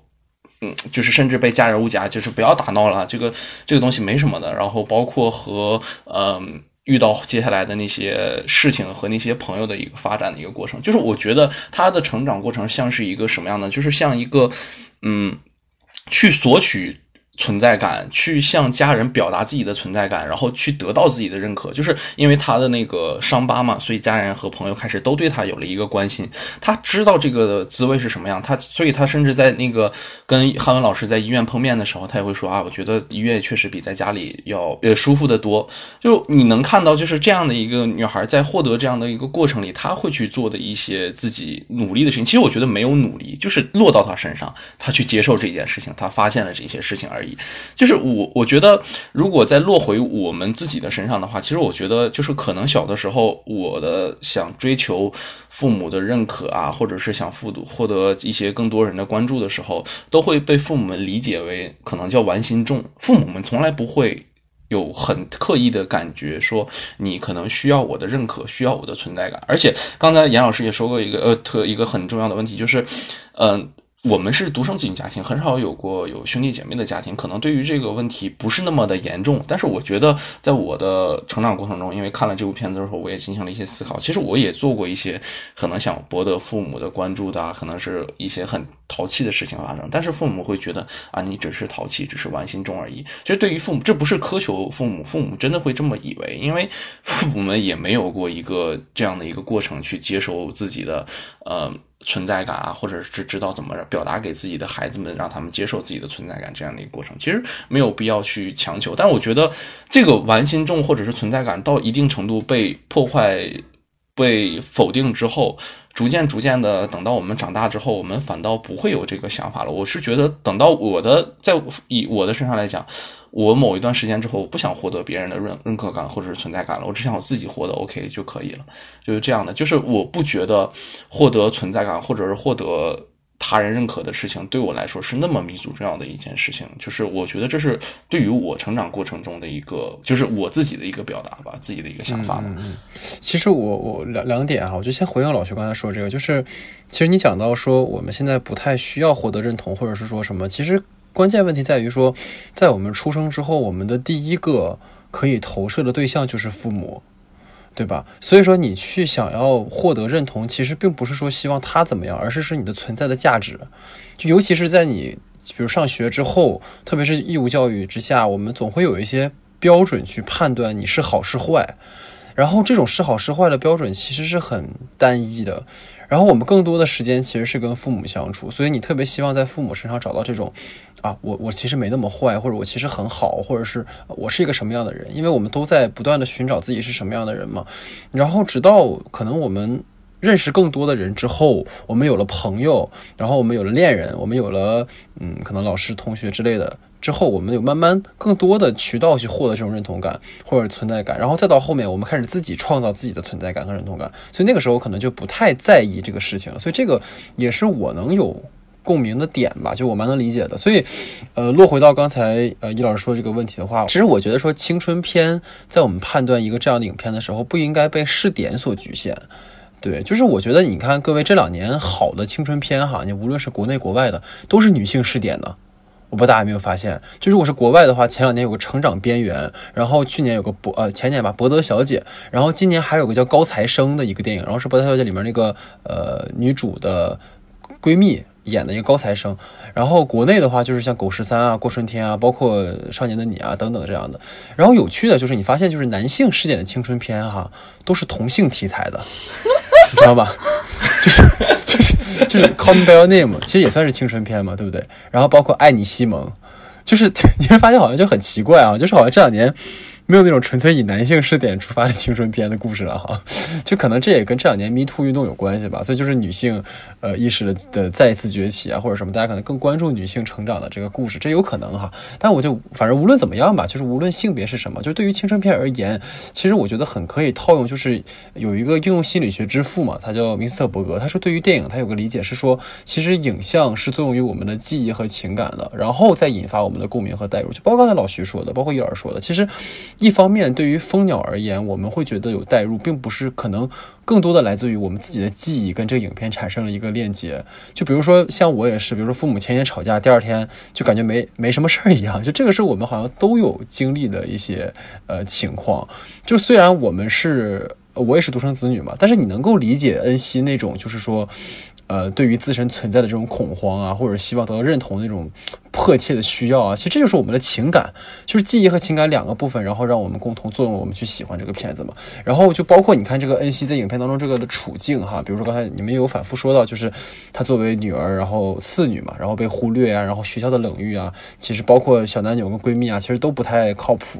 嗯，就是甚至被家人误解，就是不要打闹了，这个这个东西没什么的，然后包括和嗯。遇到接下来的那些事情和那些朋友的一个发展的一个过程，就是我觉得他的成长过程像是一个什么样的，就是像一个，嗯，去索取。存在感，去向家人表达自己的存在感，然后去得到自己的认可，就是因为他的那个伤疤嘛，所以家人和朋友开始都对他有了一个关心。他知道这个滋味是什么样，他所以他甚至在那个跟汉文老师在医院碰面的时候，他也会说啊，我觉得医院确实比在家里要呃舒服的多。就你能看到，就是这样的一个女孩在获得这样的一个过程里，她会去做的一些自己努力的事情。其实我觉得没有努力，就是落到她身上，她去接受这件事情，她发现了这些事情而已已。就是我，我觉得如果再落回我们自己的身上的话，其实我觉得就是可能小的时候，我的想追求父母的认可啊，或者是想复读获得一些更多人的关注的时候，都会被父母们理解为可能叫玩心重。父母们从来不会有很刻意的感觉说你可能需要我的认可，需要我的存在感。而且刚才严老师也说过一个呃特一个很重要的问题，就是嗯。我们是独生子女家庭，很少有过有兄弟姐妹的家庭，可能对于这个问题不是那么的严重。但是我觉得，在我的成长过程中，因为看了这部片子之后，我也进行了一些思考。其实我也做过一些可能想博得父母的关注的，可能是一些很淘气的事情发生。但是父母会觉得啊，你只是淘气，只是玩心重而已。其实对于父母，这不是苛求父母，父母真的会这么以为，因为父母们也没有过一个这样的一个过程去接受自己的呃。存在感啊，或者是知道怎么表达给自己的孩子们，让他们接受自己的存在感这样的一个过程，其实没有必要去强求。但我觉得这个玩心重或者是存在感到一定程度被破坏、被否定之后，逐渐逐渐的，等到我们长大之后，我们反倒不会有这个想法了。我是觉得，等到我的在以我的身上来讲。我某一段时间之后，我不想获得别人的认认可感或者是存在感了，我只想我自己活得 OK 就可以了，就是这样的。就是我不觉得获得存在感或者是获得他人认可的事情对我来说是那么弥足重要的一件事情。就是我觉得这是对于我成长过程中的一个，就是我自己的一个表达吧，自己的一个想法吧。其实我我两两点啊，我就先回应老徐刚才说这个，就是其实你讲到说我们现在不太需要获得认同，或者是说什么，其实。关键问题在于说，在我们出生之后，我们的第一个可以投射的对象就是父母，对吧？所以说，你去想要获得认同，其实并不是说希望他怎么样，而是是你的存在的价值。就尤其是在你比如上学之后，特别是义务教育之下，我们总会有一些标准去判断你是好是坏，然后这种是好是坏的标准其实是很单一的。然后我们更多的时间其实是跟父母相处，所以你特别希望在父母身上找到这种。啊，我我其实没那么坏，或者我其实很好，或者是我是一个什么样的人？因为我们都在不断的寻找自己是什么样的人嘛。然后直到可能我们认识更多的人之后，我们有了朋友，然后我们有了恋人，我们有了嗯，可能老师、同学之类的之后，我们有慢慢更多的渠道去获得这种认同感或者存在感。然后再到后面，我们开始自己创造自己的存在感和认同感。所以那个时候可能就不太在意这个事情。所以这个也是我能有。共鸣的点吧，就我蛮能理解的。所以，呃，落回到刚才呃，易老师说这个问题的话，其实我觉得说青春片在我们判断一个这样的影片的时候，不应该被试点所局限。对，就是我觉得你看各位这两年好的青春片哈，你无论是国内国外的，都是女性试点的。我不知道大家有没有发现，就如果是国外的话，前两年有个《成长边缘》，然后去年有个博呃前年吧《博德小姐》，然后今年还有个叫《高材生》的一个电影，然后是《博德小姐》里面那个呃女主的闺蜜。演的一个高材生，然后国内的话就是像《狗十三》啊、《过春天》啊，包括《少年的你》啊等等这样的。然后有趣的就是你发现，就是男性饰演的青春片哈，都是同性题材的，知道吧？就是就是就是《Call Me by Your Name》，其实也算是青春片嘛，对不对？然后包括《爱你西蒙》，就是 你会发现好像就很奇怪啊，就是好像这两年。没有那种纯粹以男性视点出发的青春片的故事了哈，就可能这也跟这两年 Me Too 运动有关系吧，所以就是女性呃意识的的再一次崛起啊，或者什么，大家可能更关注女性成长的这个故事，这有可能哈。但我就反正无论怎么样吧，就是无论性别是什么，就对于青春片而言，其实我觉得很可以套用，就是有一个应用心理学之父嘛，他叫明斯特伯格，他说对于电影他有个理解是说，其实影像是作用于我们的记忆和情感的，然后再引发我们的共鸣和代入，就包括刚才老徐说的，包括叶尔说的，其实。一方面，对于蜂鸟而言，我们会觉得有代入，并不是可能更多的来自于我们自己的记忆跟这个影片产生了一个链接。就比如说，像我也是，比如说父母前天吵架，第二天就感觉没没什么事儿一样。就这个是我们好像都有经历的一些呃情况。就虽然我们是，我也是独生子女嘛，但是你能够理解恩熙那种，就是说，呃，对于自身存在的这种恐慌啊，或者希望得到认同那种。迫切的需要啊，其实这就是我们的情感，就是记忆和情感两个部分，然后让我们共同作用，我们去喜欢这个片子嘛。然后就包括你看这个恩熙在影片当中这个的处境哈，比如说刚才你们有反复说到，就是她作为女儿，然后次女嘛，然后被忽略啊，然后学校的冷遇啊，其实包括小男友跟闺蜜啊，其实都不太靠谱。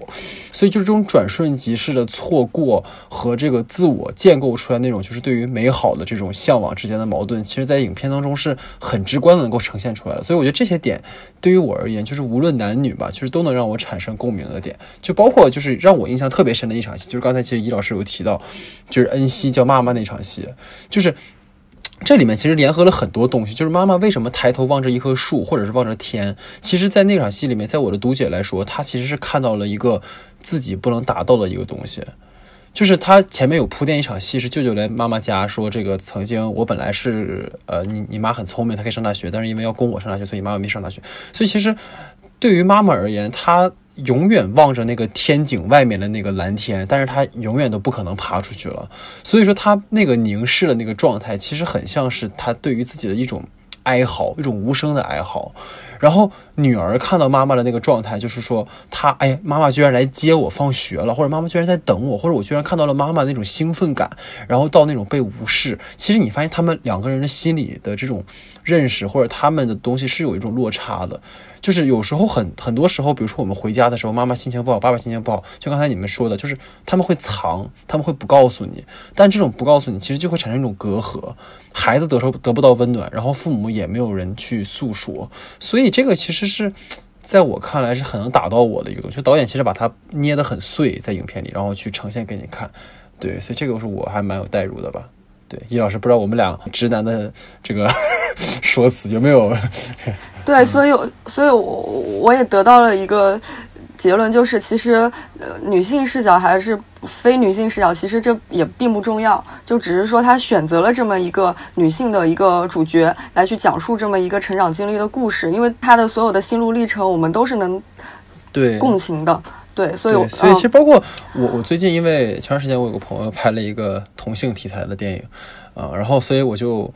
所以就是这种转瞬即逝的错过和这个自我建构出来那种，就是对于美好的这种向往之间的矛盾，其实在影片当中是很直观的能够呈现出来的。所以我觉得这些点。对于我而言，就是无论男女吧，其实都能让我产生共鸣的点，就包括就是让我印象特别深的一场戏，就是刚才其实易老师有提到，就是恩熙叫妈妈那场戏，就是这里面其实联合了很多东西，就是妈妈为什么抬头望着一棵树，或者是望着天，其实，在那场戏里面，在我的读解来说，她其实是看到了一个自己不能达到的一个东西。就是他前面有铺垫一场戏，是舅舅来妈妈家说，这个曾经我本来是呃，你你妈很聪明，她可以上大学，但是因为要供我上大学，所以妈妈没上大学。所以其实对于妈妈而言，她永远望着那个天井外面的那个蓝天，但是她永远都不可能爬出去了。所以说，她那个凝视的那个状态，其实很像是她对于自己的一种哀嚎，一种无声的哀嚎。然后女儿看到妈妈的那个状态，就是说她哎，妈妈居然来接我放学了，或者妈妈居然在等我，或者我居然看到了妈妈那种兴奋感，然后到那种被无视。其实你发现他们两个人的心理的这种认识，或者他们的东西是有一种落差的。就是有时候很很多时候，比如说我们回家的时候，妈妈心情不好，爸爸心情不好，就刚才你们说的，就是他们会藏，他们会不告诉你，但这种不告诉你，其实就会产生一种隔阂，孩子得受得不到温暖，然后父母也没有人去诉说，所以这个其实是在我看来是很能打到我的一个东西。导演其实把它捏得很碎，在影片里，然后去呈现给你看，对，所以这个是我还蛮有代入的吧。对，易老师，不知道我们俩直男的这个 说辞有没有？对，所以，所以我我也得到了一个结论，就是其实，呃，女性视角还是非女性视角，其实这也并不重要，就只是说她选择了这么一个女性的一个主角来去讲述这么一个成长经历的故事，因为她的所有的心路历程，我们都是能对。共情的。对，所以所以其实包括我，我最近因为前段时间我有个朋友拍了一个同性题材的电影，啊，然后所以我就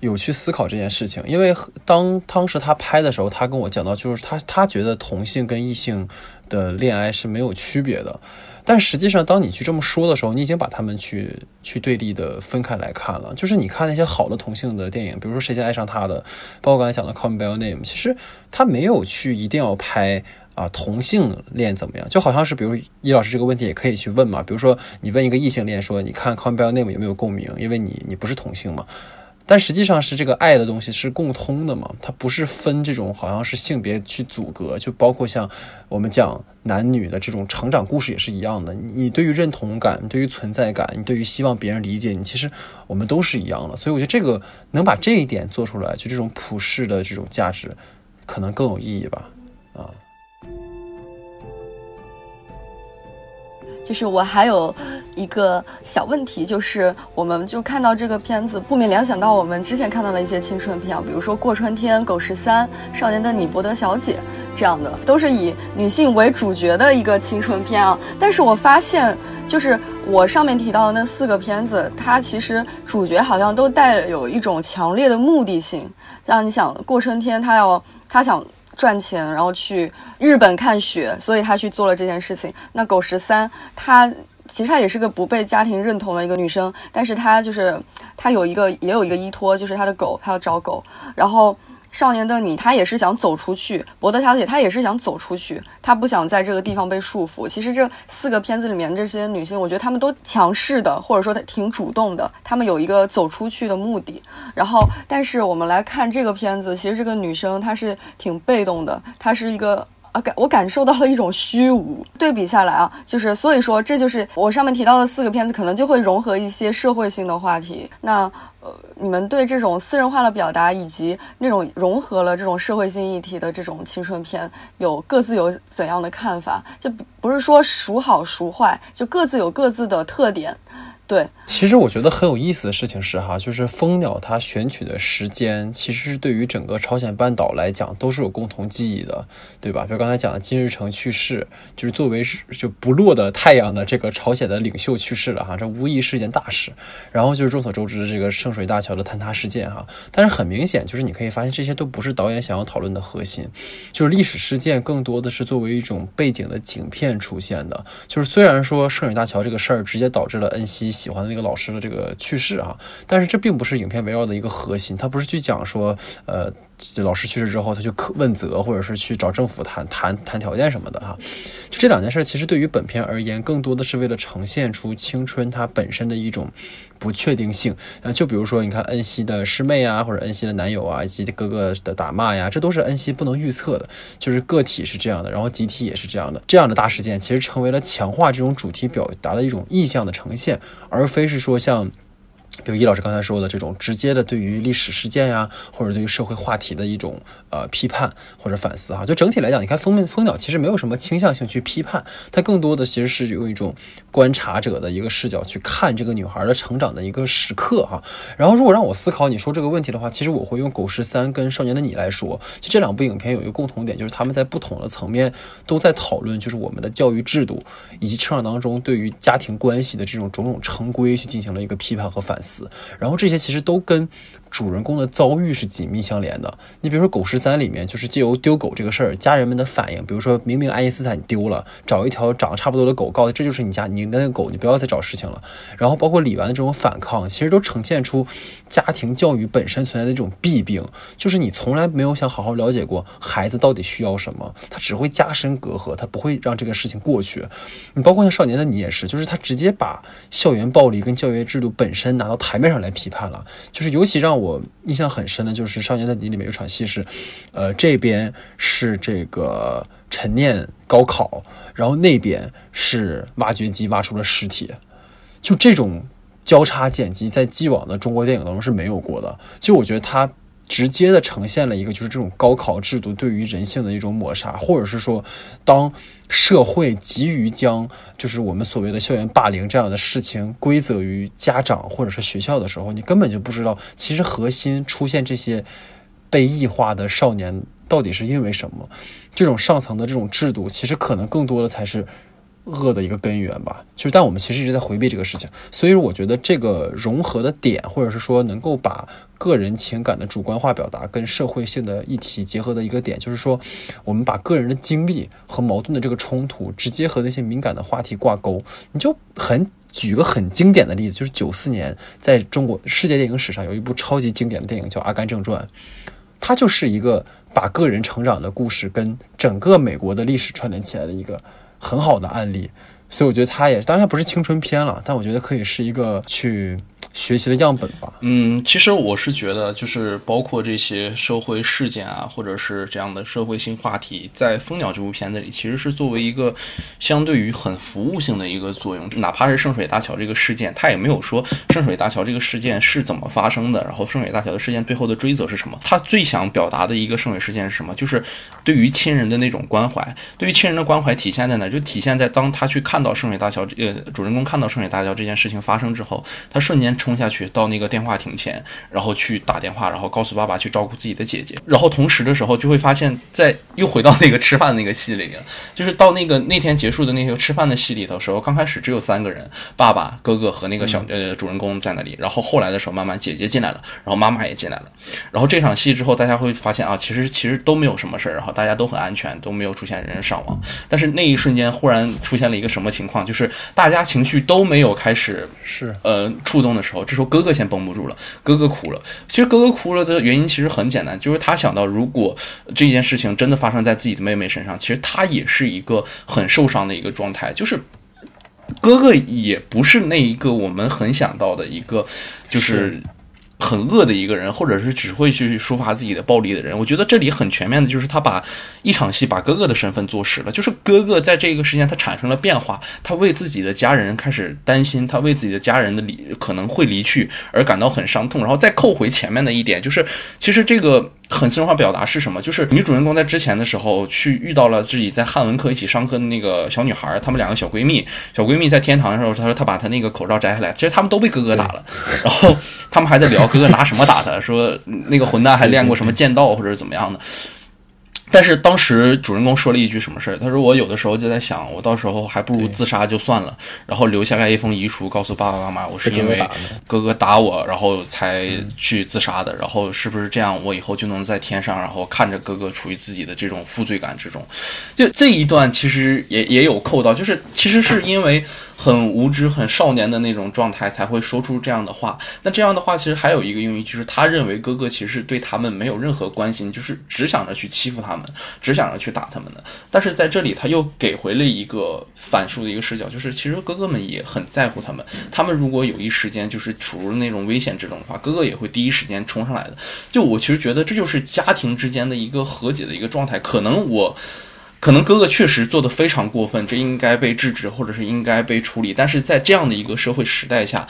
有去思考这件事情，因为当当时他拍的时候，他跟我讲到，就是他他觉得同性跟异性的恋爱是没有区别的，但实际上当你去这么说的时候，你已经把他们去 去对立的分开来看了，就是你看那些好的同性的电影，比如说谁先爱上他的，包括刚才讲的 Call Me By Your Name，其实他没有去一定要拍。啊，同性恋怎么样？就好像是，比如易老师这个问题也可以去问嘛。比如说，你问一个异性恋说：“你看《Call Me By Your Name》有没有共鸣？”因为你你不是同性嘛。但实际上是这个爱的东西是共通的嘛，它不是分这种好像是性别去阻隔。就包括像我们讲男女的这种成长故事也是一样的。你对于认同感，对于存在感，你对于希望别人理解你，其实我们都是一样的。所以我觉得这个能把这一点做出来，就这种普世的这种价值，可能更有意义吧。啊。就是我还有一个小问题，就是我们就看到这个片子，不免联想到我们之前看到的一些青春片啊，比如说《过春天》《狗十三》《少年的你》《伯德小姐》这样的，都是以女性为主角的一个青春片啊。但是我发现，就是我上面提到的那四个片子，它其实主角好像都带有一种强烈的目的性。像你想，《过春天》，他要他想。赚钱，然后去日本看雪，所以他去做了这件事情。那狗十三，她其实她也是个不被家庭认同的一个女生，但是她就是她有一个也有一个依托，就是她的狗，她要找狗，然后。少年的你，他也是想走出去；博德小姐，她也是想走出去，她不想在这个地方被束缚。其实这四个片子里面这些女性，我觉得她们都强势的，或者说她挺主动的，她们有一个走出去的目的。然后，但是我们来看这个片子，其实这个女生她是挺被动的，她是一个感我感受到了一种虚无。对比下来啊，就是所以说这就是我上面提到的四个片子，可能就会融合一些社会性的话题。那呃。你们对这种私人化的表达，以及那种融合了这种社会性议题的这种青春片，有各自有怎样的看法？就不是说孰好孰坏，就各自有各自的特点。对，其实我觉得很有意思的事情是哈，就是蜂鸟它选取的时间，其实是对于整个朝鲜半岛来讲都是有共同记忆的，对吧？比如刚才讲的金日成去世，就是作为就不落的太阳的这个朝鲜的领袖去世了哈，这无疑是一件大事。然后就是众所周知的这个圣水大桥的坍塌事件哈，但是很明显就是你可以发现这些都不是导演想要讨论的核心，就是历史事件更多的是作为一种背景的景片出现的。就是虽然说圣水大桥这个事儿直接导致了恩熙。喜欢的那个老师的这个去世啊，但是这并不是影片围绕的一个核心，他不是去讲说，呃，老师去世之后他就可问责，或者是去找政府谈谈谈条件什么的哈。就这两件事，其实对于本片而言，更多的是为了呈现出青春它本身的一种不确定性。啊，就比如说你看恩熙的师妹啊，或者恩熙的男友啊，以及哥哥的打骂呀，这都是恩熙不能预测的。就是个体是这样的，然后集体也是这样的。这样的大事件其实成为了强化这种主题表达的一种意象的呈现。而非是说像比如易老师刚才说的这种直接的对于历史事件呀，或者对于社会话题的一种呃批判或者反思哈，就整体来讲，你看《蜂蜂鸟》其实没有什么倾向性去批判，它更多的其实是用一种观察者的一个视角去看这个女孩的成长的一个时刻哈。然后如果让我思考你说这个问题的话，其实我会用《狗十三》跟《少年的你》来说，就这两部影片有一个共同点，就是他们在不同的层面都在讨论，就是我们的教育制度以及成长当中对于家庭关系的这种种种成规去进行了一个批判和反思。然后这些其实都跟主人公的遭遇是紧密相连的。你比如说《狗十三》里面，就是借由丢狗这个事儿，家人们的反应，比如说明明爱因斯坦丢了，找一条长得差不多的狗，告诉这就是你家你那个狗，你不要再找事情了。然后包括李纨的这种反抗，其实都呈现出家庭教育本身存在的这种弊病，就是你从来没有想好好了解过孩子到底需要什么，他只会加深隔阂，他不会让这个事情过去。你包括像《少年的你》也是，就是他直接把校园暴力跟教育制度本身拿到台面上来批判了，就是尤其让我印象很深的，就是《少年的你》里面有场戏是，呃，这边是这个陈念高考，然后那边是挖掘机挖出了尸体，就这种交叉剪辑，在既往的中国电影当中是没有过的。就我觉得他直接的呈现了一个，就是这种高考制度对于人性的一种抹杀，或者是说，当社会急于将就是我们所谓的校园霸凌这样的事情归责于家长或者是学校的时候，你根本就不知道，其实核心出现这些被异化的少年到底是因为什么。这种上层的这种制度，其实可能更多的才是。恶的一个根源吧，就是但我们其实一直在回避这个事情，所以我觉得这个融合的点，或者是说能够把个人情感的主观化表达跟社会性的议题结合的一个点，就是说我们把个人的经历和矛盾的这个冲突直接和那些敏感的话题挂钩。你就很举个很经典的例子，就是九四年在中国世界电影史上有一部超级经典的电影叫《阿甘正传》，它就是一个把个人成长的故事跟整个美国的历史串联起来的一个。很好的案例，所以我觉得它也当然不是青春片了，但我觉得可以是一个去。学习的样本吧。嗯，其实我是觉得，就是包括这些社会事件啊，或者是这样的社会性话题，在《蜂鸟》这部片子里，其实是作为一个相对于很服务性的一个作用。哪怕是圣水大桥这个事件，他也没有说圣水大桥这个事件是怎么发生的，然后圣水大桥的事件背后的追责是什么。他最想表达的一个圣水事件是什么？就是对于亲人的那种关怀。对于亲人的关怀体现在哪？就体现在当他去看到圣水大桥，呃，主人公看到圣水大桥这件事情发生之后，他瞬间。冲下去到那个电话亭前，然后去打电话，然后告诉爸爸去照顾自己的姐姐。然后同时的时候，就会发现，在又回到那个吃饭的那个戏里了。就是到那个那天结束的那个吃饭的戏里头时候，刚开始只有三个人，爸爸、哥哥和那个小呃主人公在那里。然后后来的时候，慢慢姐姐进来了，然后妈妈也进来了。然后这场戏之后，大家会发现啊，其实其实都没有什么事儿，然后大家都很安全，都没有出现人伤亡。但是那一瞬间，忽然出现了一个什么情况？就是大家情绪都没有开始是呃触动的时候。这时候哥哥先绷不住了，哥哥哭了。其实哥哥哭了的原因其实很简单，就是他想到如果这件事情真的发生在自己的妹妹身上，其实他也是一个很受伤的一个状态。就是哥哥也不是那一个我们很想到的一个，就是。很恶的一个人，或者是只会去抒发自己的暴力的人，我觉得这里很全面的，就是他把一场戏把哥哥的身份做实了，就是哥哥在这个时间他产生了变化，他为自己的家人开始担心，他为自己的家人的离可能会离去而感到很伤痛，然后再扣回前面的一点，就是其实这个。很形象化表达是什么？就是女主人公在之前的时候去遇到了自己在汉文科一起上课的那个小女孩，她们两个小闺蜜，小闺蜜在天堂的时候，她说她把她那个口罩摘下来，其实她们都被哥哥打了，然后她们还在聊哥哥拿什么打他，说那个混蛋还练过什么剑道或者怎么样的。但是当时主人公说了一句什么事儿？他说：“我有的时候就在想，我到时候还不如自杀就算了，然后留下来一封遗书，告诉爸爸妈妈，我是因为哥哥打我，然后才去自杀的。然后是不是这样，我以后就能在天上，然后看着哥哥处于自己的这种负罪感之中？就这一段其实也也有扣到，就是其实是因为很无知、很少年的那种状态才会说出这样的话。那这样的话其实还有一个用意，就是他认为哥哥其实对他们没有任何关心，就是只想着去欺负他们。”只想着去打他们的，但是在这里他又给回了一个反述的一个视角，就是其实哥哥们也很在乎他们，他们如果有一时间就是处于那种危险之中的话，哥哥也会第一时间冲上来的。就我其实觉得这就是家庭之间的一个和解的一个状态。可能我，可能哥哥确实做的非常过分，这应该被制止或者是应该被处理，但是在这样的一个社会时代下。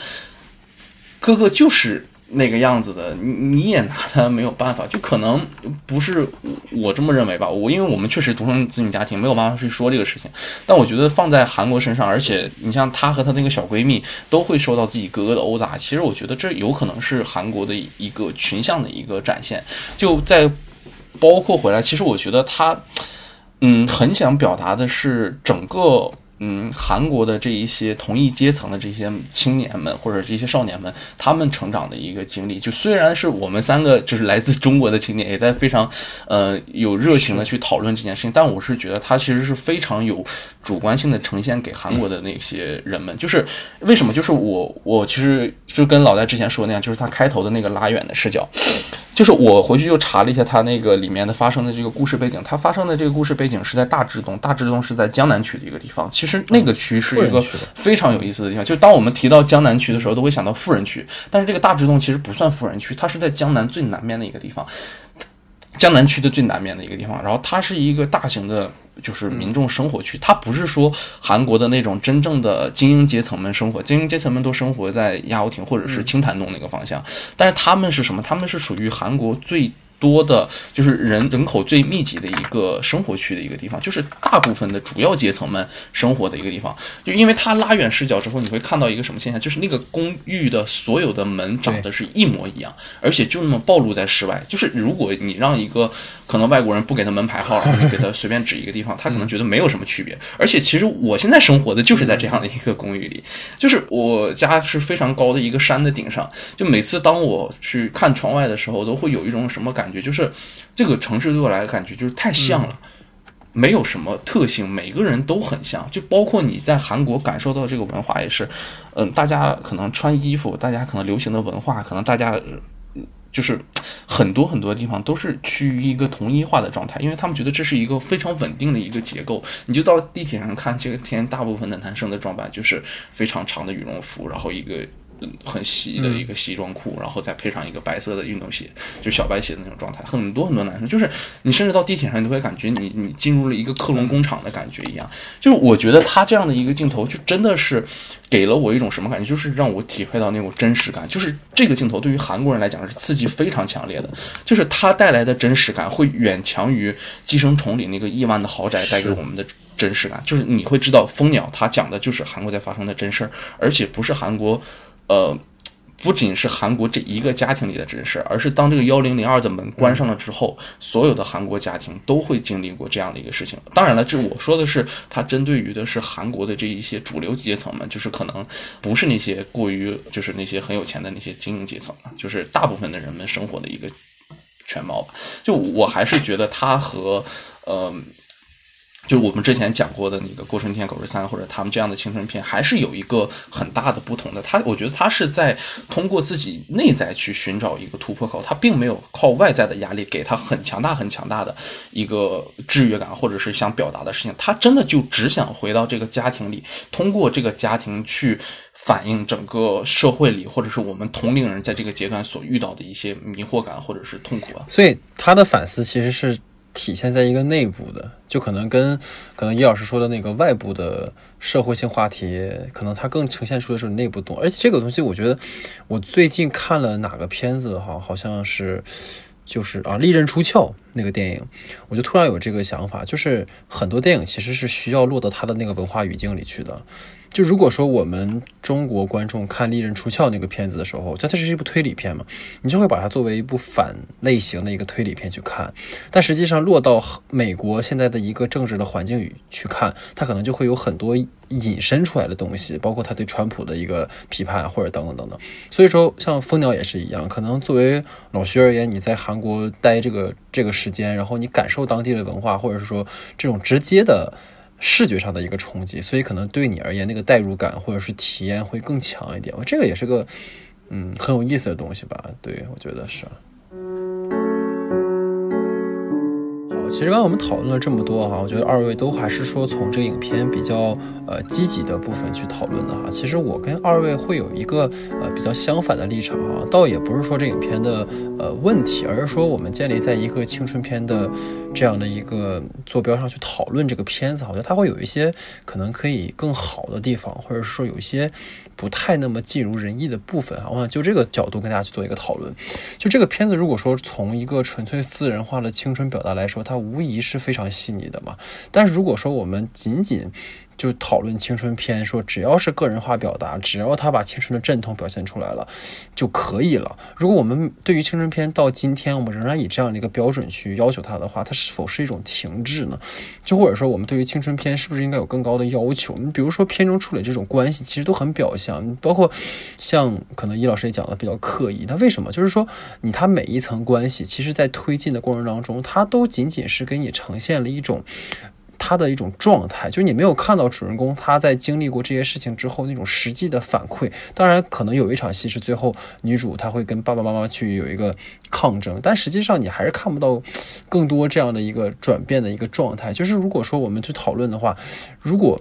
哥哥就是。那个样子的，你你也拿他没有办法，就可能不是我这么认为吧。我因为我们确实独生子女家庭，没有办法去说这个事情。但我觉得放在韩国身上，而且你像她和她那个小闺蜜都会受到自己哥哥的殴打，其实我觉得这有可能是韩国的一个群像的一个展现。就在包括回来，其实我觉得他，嗯，很想表达的是整个。嗯，韩国的这一些同一阶层的这些青年们或者这些少年们，他们成长的一个经历，就虽然是我们三个就是来自中国的青年，也在非常呃有热情的去讨论这件事情，但我是觉得他其实是非常有主观性的呈现给韩国的那些人们。就是为什么？就是我我其实就跟老戴之前说的那样，就是他开头的那个拉远的视角。就是我回去又查了一下他那个里面的发生的这个故事背景，他发生的这个故事背景是在大直东，大直东是在江南区的一个地方。其实那个区是一个非常有意思的地方。就当我们提到江南区的时候，都会想到富人区，但是这个大直东其实不算富人区，它是在江南最南面的一个地方，江南区的最南面的一个地方。然后它是一个大型的。就是民众生活区，它不是说韩国的那种真正的精英阶层们生活，精英阶层们都生活在亚欧亭或者是清潭洞那个方向，但是他们是什么？他们是属于韩国最。多的，就是人人口最密集的一个生活区的一个地方，就是大部分的主要阶层们生活的一个地方。就因为它拉远视角之后，你会看到一个什么现象？就是那个公寓的所有的门长得是一模一样，而且就那么暴露在室外。就是如果你让一个可能外国人不给他门牌号，然后你给他随便指一个地方，他可能觉得没有什么区别。而且其实我现在生活的就是在这样的一个公寓里，就是我家是非常高的一个山的顶上。就每次当我去看窗外的时候，都会有一种什么感？感觉就是这个城市对我来的感觉就是太像了，没有什么特性，每个人都很像，就包括你在韩国感受到这个文化也是，嗯，大家可能穿衣服，大家可能流行的文化，可能大家就是很多很多地方都是趋于一个同一化的状态，因为他们觉得这是一个非常稳定的一个结构。你就到地铁上看，这个天大部分的男生的装扮就是非常长的羽绒服，然后一个。嗯，很细的一个西装裤，然后再配上一个白色的运动鞋，就小白鞋的那种状态。很多很多男生，就是你甚至到地铁上，你都会感觉你你进入了一个克隆工厂的感觉一样。就是我觉得他这样的一个镜头，就真的是给了我一种什么感觉？就是让我体会到那种真实感。就是这个镜头对于韩国人来讲是刺激非常强烈的，就是它带来的真实感会远强于《寄生虫》里那个亿万的豪宅带给我们的真实感。就是你会知道，蜂鸟它讲的就是韩国在发生的真事儿，而且不是韩国。呃，不仅是韩国这一个家庭里的真事，而是当这个幺零零二的门关上了之后，所有的韩国家庭都会经历过这样的一个事情。当然了，这我说的是，它针对于的是韩国的这一些主流阶层们，就是可能不是那些过于就是那些很有钱的那些精英阶层嘛，就是大部分的人们生活的一个全貌吧。就我还是觉得它和呃。就我们之前讲过的那个《过春天》《狗日三》或者他们这样的青春片，还是有一个很大的不同的。他我觉得他是在通过自己内在去寻找一个突破口，他并没有靠外在的压力给他很强大、很强大的一个制约感，或者是想表达的事情。他真的就只想回到这个家庭里，通过这个家庭去反映整个社会里，或者是我们同龄人在这个阶段所遇到的一些迷惑感或者是痛苦啊。所以他的反思其实是。体现在一个内部的，就可能跟可能叶老师说的那个外部的社会性话题，可能它更呈现出的是内部动。而且这个东西，我觉得我最近看了哪个片子哈，好像是就是啊《利刃出鞘》那个电影，我就突然有这个想法，就是很多电影其实是需要落到它的那个文化语境里去的。就如果说我们中国观众看《利刃出鞘》那个片子的时候，就它是一部推理片嘛，你就会把它作为一部反类型的一个推理片去看。但实际上落到美国现在的一个政治的环境里去看，它可能就会有很多引申出来的东西，包括他对川普的一个批判，或者等等等等。所以说，像《蜂鸟》也是一样，可能作为老徐而言，你在韩国待这个这个时间，然后你感受当地的文化，或者是说这种直接的。视觉上的一个冲击，所以可能对你而言，那个代入感或者是体验会更强一点。我这个也是个，嗯，很有意思的东西吧？对我觉得是。其实刚才我们讨论了这么多哈，我觉得二位都还是说从这个影片比较呃积极的部分去讨论的哈。其实我跟二位会有一个呃比较相反的立场哈，倒也不是说这影片的呃问题，而是说我们建立在一个青春片的这样的一个坐标上去讨论这个片子，好像它会有一些可能可以更好的地方，或者是说有一些不太那么尽如人意的部分啊。我想就这个角度跟大家去做一个讨论。就这个片子，如果说从一个纯粹私人化的青春表达来说，它无疑是非常细腻的嘛。但是如果说我们仅仅就讨论青春片，说只要是个人化表达，只要他把青春的阵痛表现出来了就可以了。如果我们对于青春片到今天，我们仍然以这样的一个标准去要求它的话，它是否是一种停滞呢？就或者说，我们对于青春片是不是应该有更高的要求？你比如说，片中处理这种关系，其实都很表象，包括像可能易老师也讲的比较刻意。他为什么？就是说，你他每一层关系，其实在推进的过程当中，它都仅仅是给你呈现了一种。他的一种状态，就是你没有看到主人公他在经历过这些事情之后那种实际的反馈。当然，可能有一场戏是最后女主她会跟爸爸妈妈去有一个抗争，但实际上你还是看不到更多这样的一个转变的一个状态。就是如果说我们去讨论的话，如果。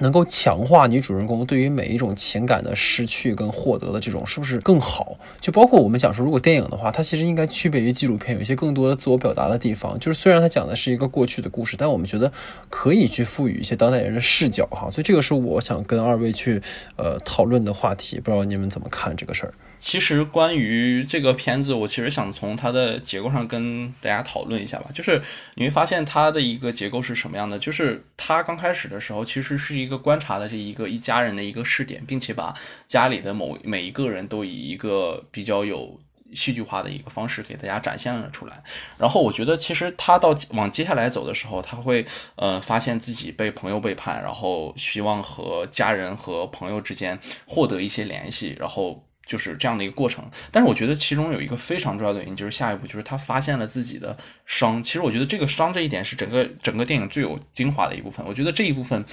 能够强化女主人公对于每一种情感的失去跟获得的这种是不是更好？就包括我们讲说，如果电影的话，它其实应该区别于纪录片，有一些更多的自我表达的地方。就是虽然它讲的是一个过去的故事，但我们觉得可以去赋予一些当代人的视角哈。所以这个是我想跟二位去呃讨论的话题，不知道你们怎么看这个事儿。其实关于这个片子，我其实想从它的结构上跟大家讨论一下吧。就是你会发现它的一个结构是什么样的？就是它刚开始的时候，其实是一个观察的这一个一家人的一个试点，并且把家里的某每一个人都以一个比较有戏剧化的一个方式给大家展现了出来。然后我觉得，其实他到往接下来走的时候，他会呃发现自己被朋友背叛，然后希望和家人和朋友之间获得一些联系，然后。就是这样的一个过程，但是我觉得其中有一个非常重要的原因，就是下一步就是他发现了自己的伤。其实我觉得这个伤这一点是整个整个电影最有精华的一部分。我觉得这一部分，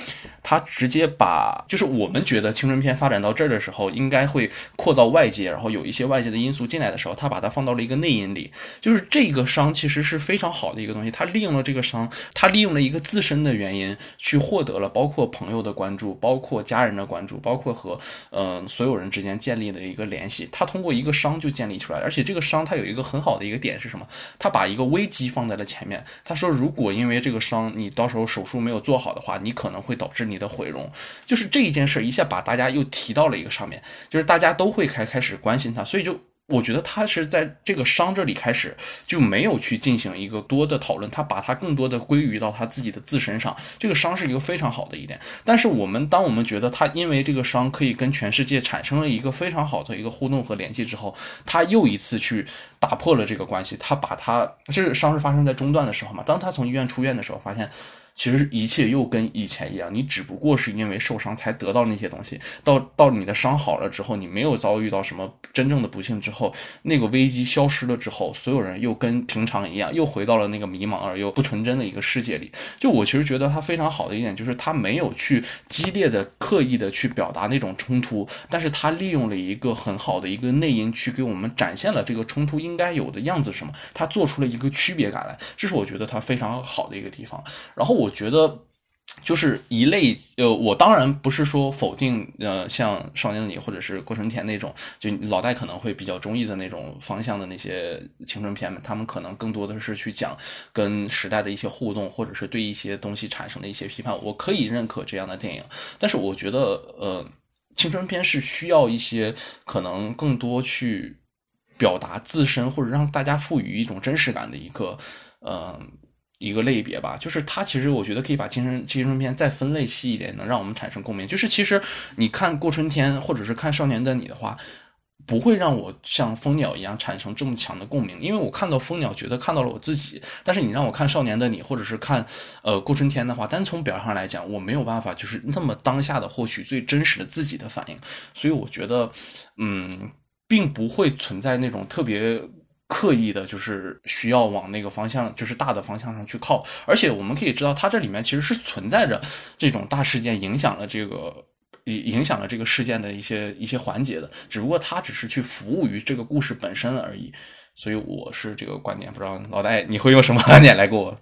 他直接把就是我们觉得青春片发展到这儿的时候，应该会扩到外界，然后有一些外界的因素进来的时候，他把它放到了一个内因里。就是这个伤其实是非常好的一个东西，他利用了这个伤，他利用了一个自身的原因去获得了包括朋友的关注，包括家人的关注，包括和嗯所有人之间建立的一个。联系，他通过一个伤就建立出来而且这个伤他有一个很好的一个点是什么？他把一个危机放在了前面。他说，如果因为这个伤你到时候手术没有做好的话，你可能会导致你的毁容。就是这一件事一下把大家又提到了一个上面，就是大家都会开开始关心他，所以就。我觉得他是在这个伤这里开始就没有去进行一个多的讨论，他把它更多的归于到他自己的自身上。这个伤是一个非常好的一点，但是我们当我们觉得他因为这个伤可以跟全世界产生了一个非常好的一个互动和联系之后，他又一次去打破了这个关系。他把他这伤是发生在中段的时候嘛？当他从医院出院的时候，发现。其实一切又跟以前一样，你只不过是因为受伤才得到那些东西。到到你的伤好了之后，你没有遭遇到什么真正的不幸之后，那个危机消失了之后，所有人又跟平常一样，又回到了那个迷茫而又不纯真的一个世界里。就我其实觉得他非常好的一点，就是他没有去激烈的、刻意的去表达那种冲突，但是他利用了一个很好的一个内因，去给我们展现了这个冲突应该有的样子什么。他做出了一个区别感来，这是我觉得他非常好的一个地方。然后我。我觉得就是一类，呃，我当然不是说否定，呃，像《少年的你》或者是郭春田那种，就老戴可能会比较中意的那种方向的那些青春片们，他们可能更多的是去讲跟时代的一些互动，或者是对一些东西产生的一些批判。我可以认可这样的电影，但是我觉得，呃，青春片是需要一些可能更多去表达自身，或者让大家赋予一种真实感的一个，呃。一个类别吧，就是它其实我觉得可以把青春青春片再分类细一点，能让我们产生共鸣。就是其实你看过春天或者是看少年的你的话，不会让我像蜂鸟一样产生这么强的共鸣，因为我看到蜂鸟觉得看到了我自己。但是你让我看少年的你或者是看呃过春天的话，单从表上来讲，我没有办法就是那么当下的获取最真实的自己的反应。所以我觉得，嗯，并不会存在那种特别。刻意的，就是需要往那个方向，就是大的方向上去靠。而且我们可以知道，它这里面其实是存在着这种大事件影响了这个影响了这个事件的一些一些环节的，只不过它只是去服务于这个故事本身而已。所以我是这个观点，不知道老戴你会用什么观点来给我？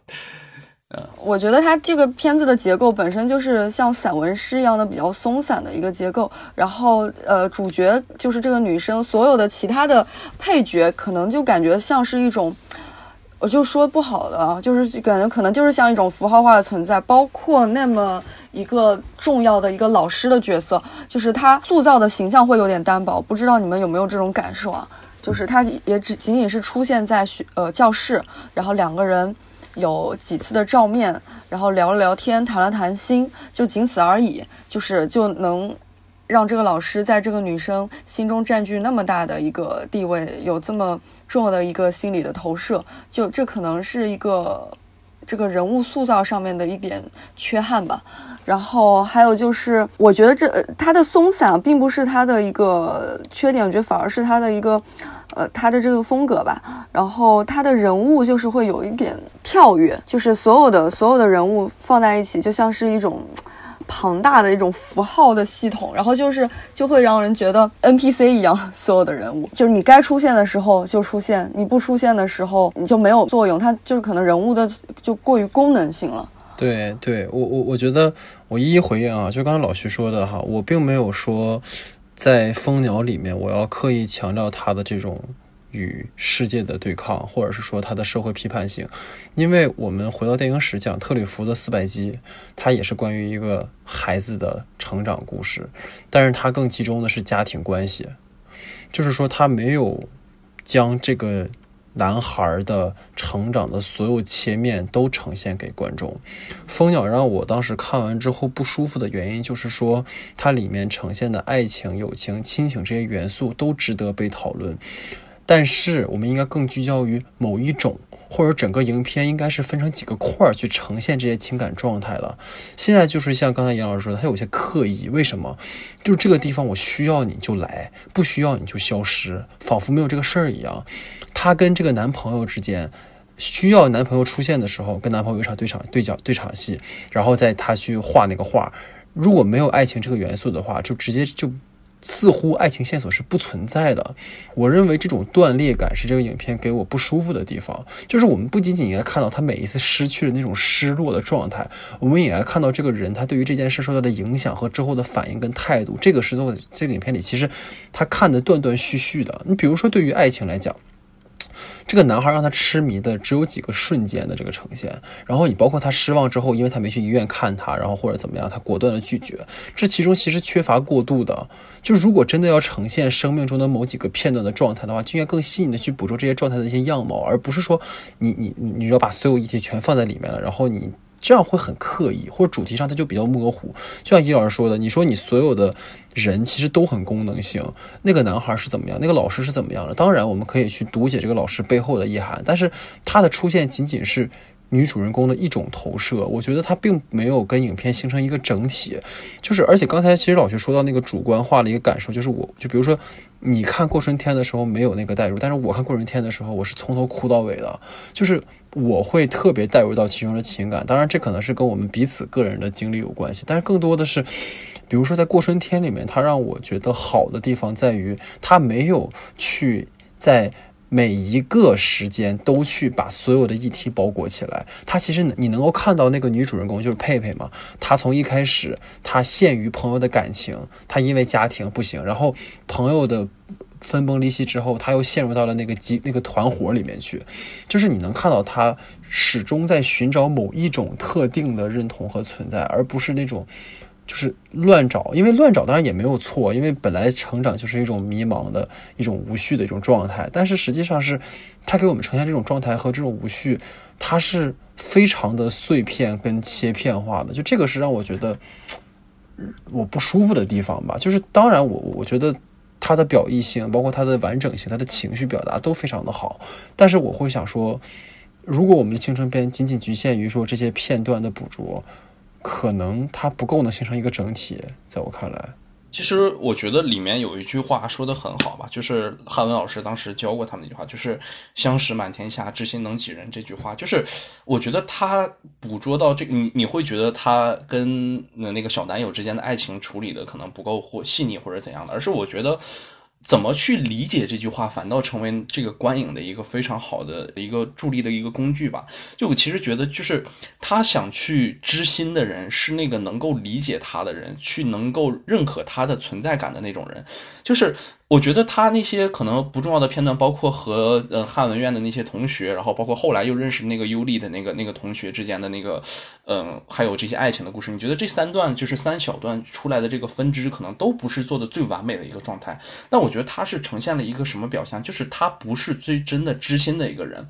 我觉得它这个片子的结构本身就是像散文诗一样的比较松散的一个结构，然后呃，主角就是这个女生，所有的其他的配角可能就感觉像是一种，我就说不好的，就是感觉可能就是像一种符号化的存在，包括那么一个重要的一个老师的角色，就是他塑造的形象会有点单薄，不知道你们有没有这种感受啊？就是他也只仅仅是出现在学呃教室，然后两个人。有几次的照面，然后聊了聊天，谈了谈心，就仅此而已。就是就能让这个老师在这个女生心中占据那么大的一个地位，有这么重要的一个心理的投射。就这可能是一个这个人物塑造上面的一点缺憾吧。然后还有就是，我觉得这他的松散并不是他的一个缺点，我觉得反而是他的一个。呃，他的这个风格吧，然后他的人物就是会有一点跳跃，就是所有的所有的人物放在一起，就像是一种庞大的一种符号的系统，然后就是就会让人觉得 NPC 一样，所有的人物就是你该出现的时候就出现，你不出现的时候你就没有作用，他就是可能人物的就过于功能性了。对，对我我我觉得我一一回应啊，就刚刚老徐说的哈，我并没有说。在《蜂鸟》里面，我要刻意强调他的这种与世界的对抗，或者是说他的社会批判性，因为我们回到电影史讲特里弗的《四百集》，它也是关于一个孩子的成长故事，但是它更集中的是家庭关系，就是说他没有将这个。男孩的成长的所有切面都呈现给观众，《蜂鸟》让我当时看完之后不舒服的原因，就是说它里面呈现的爱情、友情、亲情这些元素都值得被讨论，但是我们应该更聚焦于某一种。或者整个影片应该是分成几个块儿去呈现这些情感状态了。现在就是像刚才杨老师说的，他有些刻意。为什么？就是这个地方我需要你就来，不需要你就消失，仿佛没有这个事儿一样。他跟这个男朋友之间，需要男朋友出现的时候，跟男朋友有一场对场对角对场戏，然后在他去画那个画。如果没有爱情这个元素的话，就直接就。似乎爱情线索是不存在的，我认为这种断裂感是这个影片给我不舒服的地方。就是我们不仅仅应该看到他每一次失去的那种失落的状态，我们也该看到这个人他对于这件事受到的影响和之后的反应跟态度。这个是在这个影片里，其实他看的断断续续的。你比如说，对于爱情来讲。这个男孩让他痴迷的只有几个瞬间的这个呈现，然后你包括他失望之后，因为他没去医院看他，然后或者怎么样，他果断的拒绝，这其中其实缺乏过度的。就如果真的要呈现生命中的某几个片段的状态的话，就应该更细腻的去捕捉这些状态的一些样貌，而不是说你你你要把所有一切全放在里面了，然后你。这样会很刻意，或者主题上它就比较模糊。就像易老师说的，你说你所有的人其实都很功能性。那个男孩是怎么样？那个老师是怎么样的？当然，我们可以去读解这个老师背后的意涵，但是他的出现仅仅是。女主人公的一种投射，我觉得她并没有跟影片形成一个整体，就是而且刚才其实老徐说到那个主观化的一个感受，就是我就比如说你看过春天的时候没有那个代入，但是我看过春天的时候，我是从头哭到尾的，就是我会特别带入到其中的情感。当然这可能是跟我们彼此个人的经历有关系，但是更多的是，比如说在过春天里面，它让我觉得好的地方在于它没有去在。每一个时间都去把所有的议题包裹起来，他其实你能够看到那个女主人公就是佩佩嘛，她从一开始她陷于朋友的感情，她因为家庭不行，然后朋友的分崩离析之后，她又陷入到了那个集那个团伙里面去，就是你能看到她始终在寻找某一种特定的认同和存在，而不是那种。就是乱找，因为乱找当然也没有错，因为本来成长就是一种迷茫的一种无序的一种状态。但是实际上是，他给我们呈现这种状态和这种无序，它是非常的碎片跟切片化的。就这个是让我觉得我不舒服的地方吧。就是当然我我觉得它的表意性，包括它的完整性，它的情绪表达都非常的好。但是我会想说，如果我们的青春片仅仅局限于说这些片段的捕捉。可能它不够能形成一个整体，在我看来，其实我觉得里面有一句话说的很好吧，就是汉文老师当时教过他们那句话，就是“相识满天下，知心能几人”这句话，就是我觉得他捕捉到这个，你你会觉得他跟那个小男友之间的爱情处理的可能不够或细腻或者怎样的，而是我觉得。怎么去理解这句话，反倒成为这个观影的一个非常好的一个助力的一个工具吧。就我其实觉得，就是他想去知心的人，是那个能够理解他的人，去能够认可他的存在感的那种人，就是。我觉得他那些可能不重要的片段，包括和呃汉文院的那些同学，然后包括后来又认识那个优利的那个那个同学之间的那个，嗯，还有这些爱情的故事。你觉得这三段就是三小段出来的这个分支，可能都不是做的最完美的一个状态。但我觉得他是呈现了一个什么表象？就是他不是最真的知心的一个人。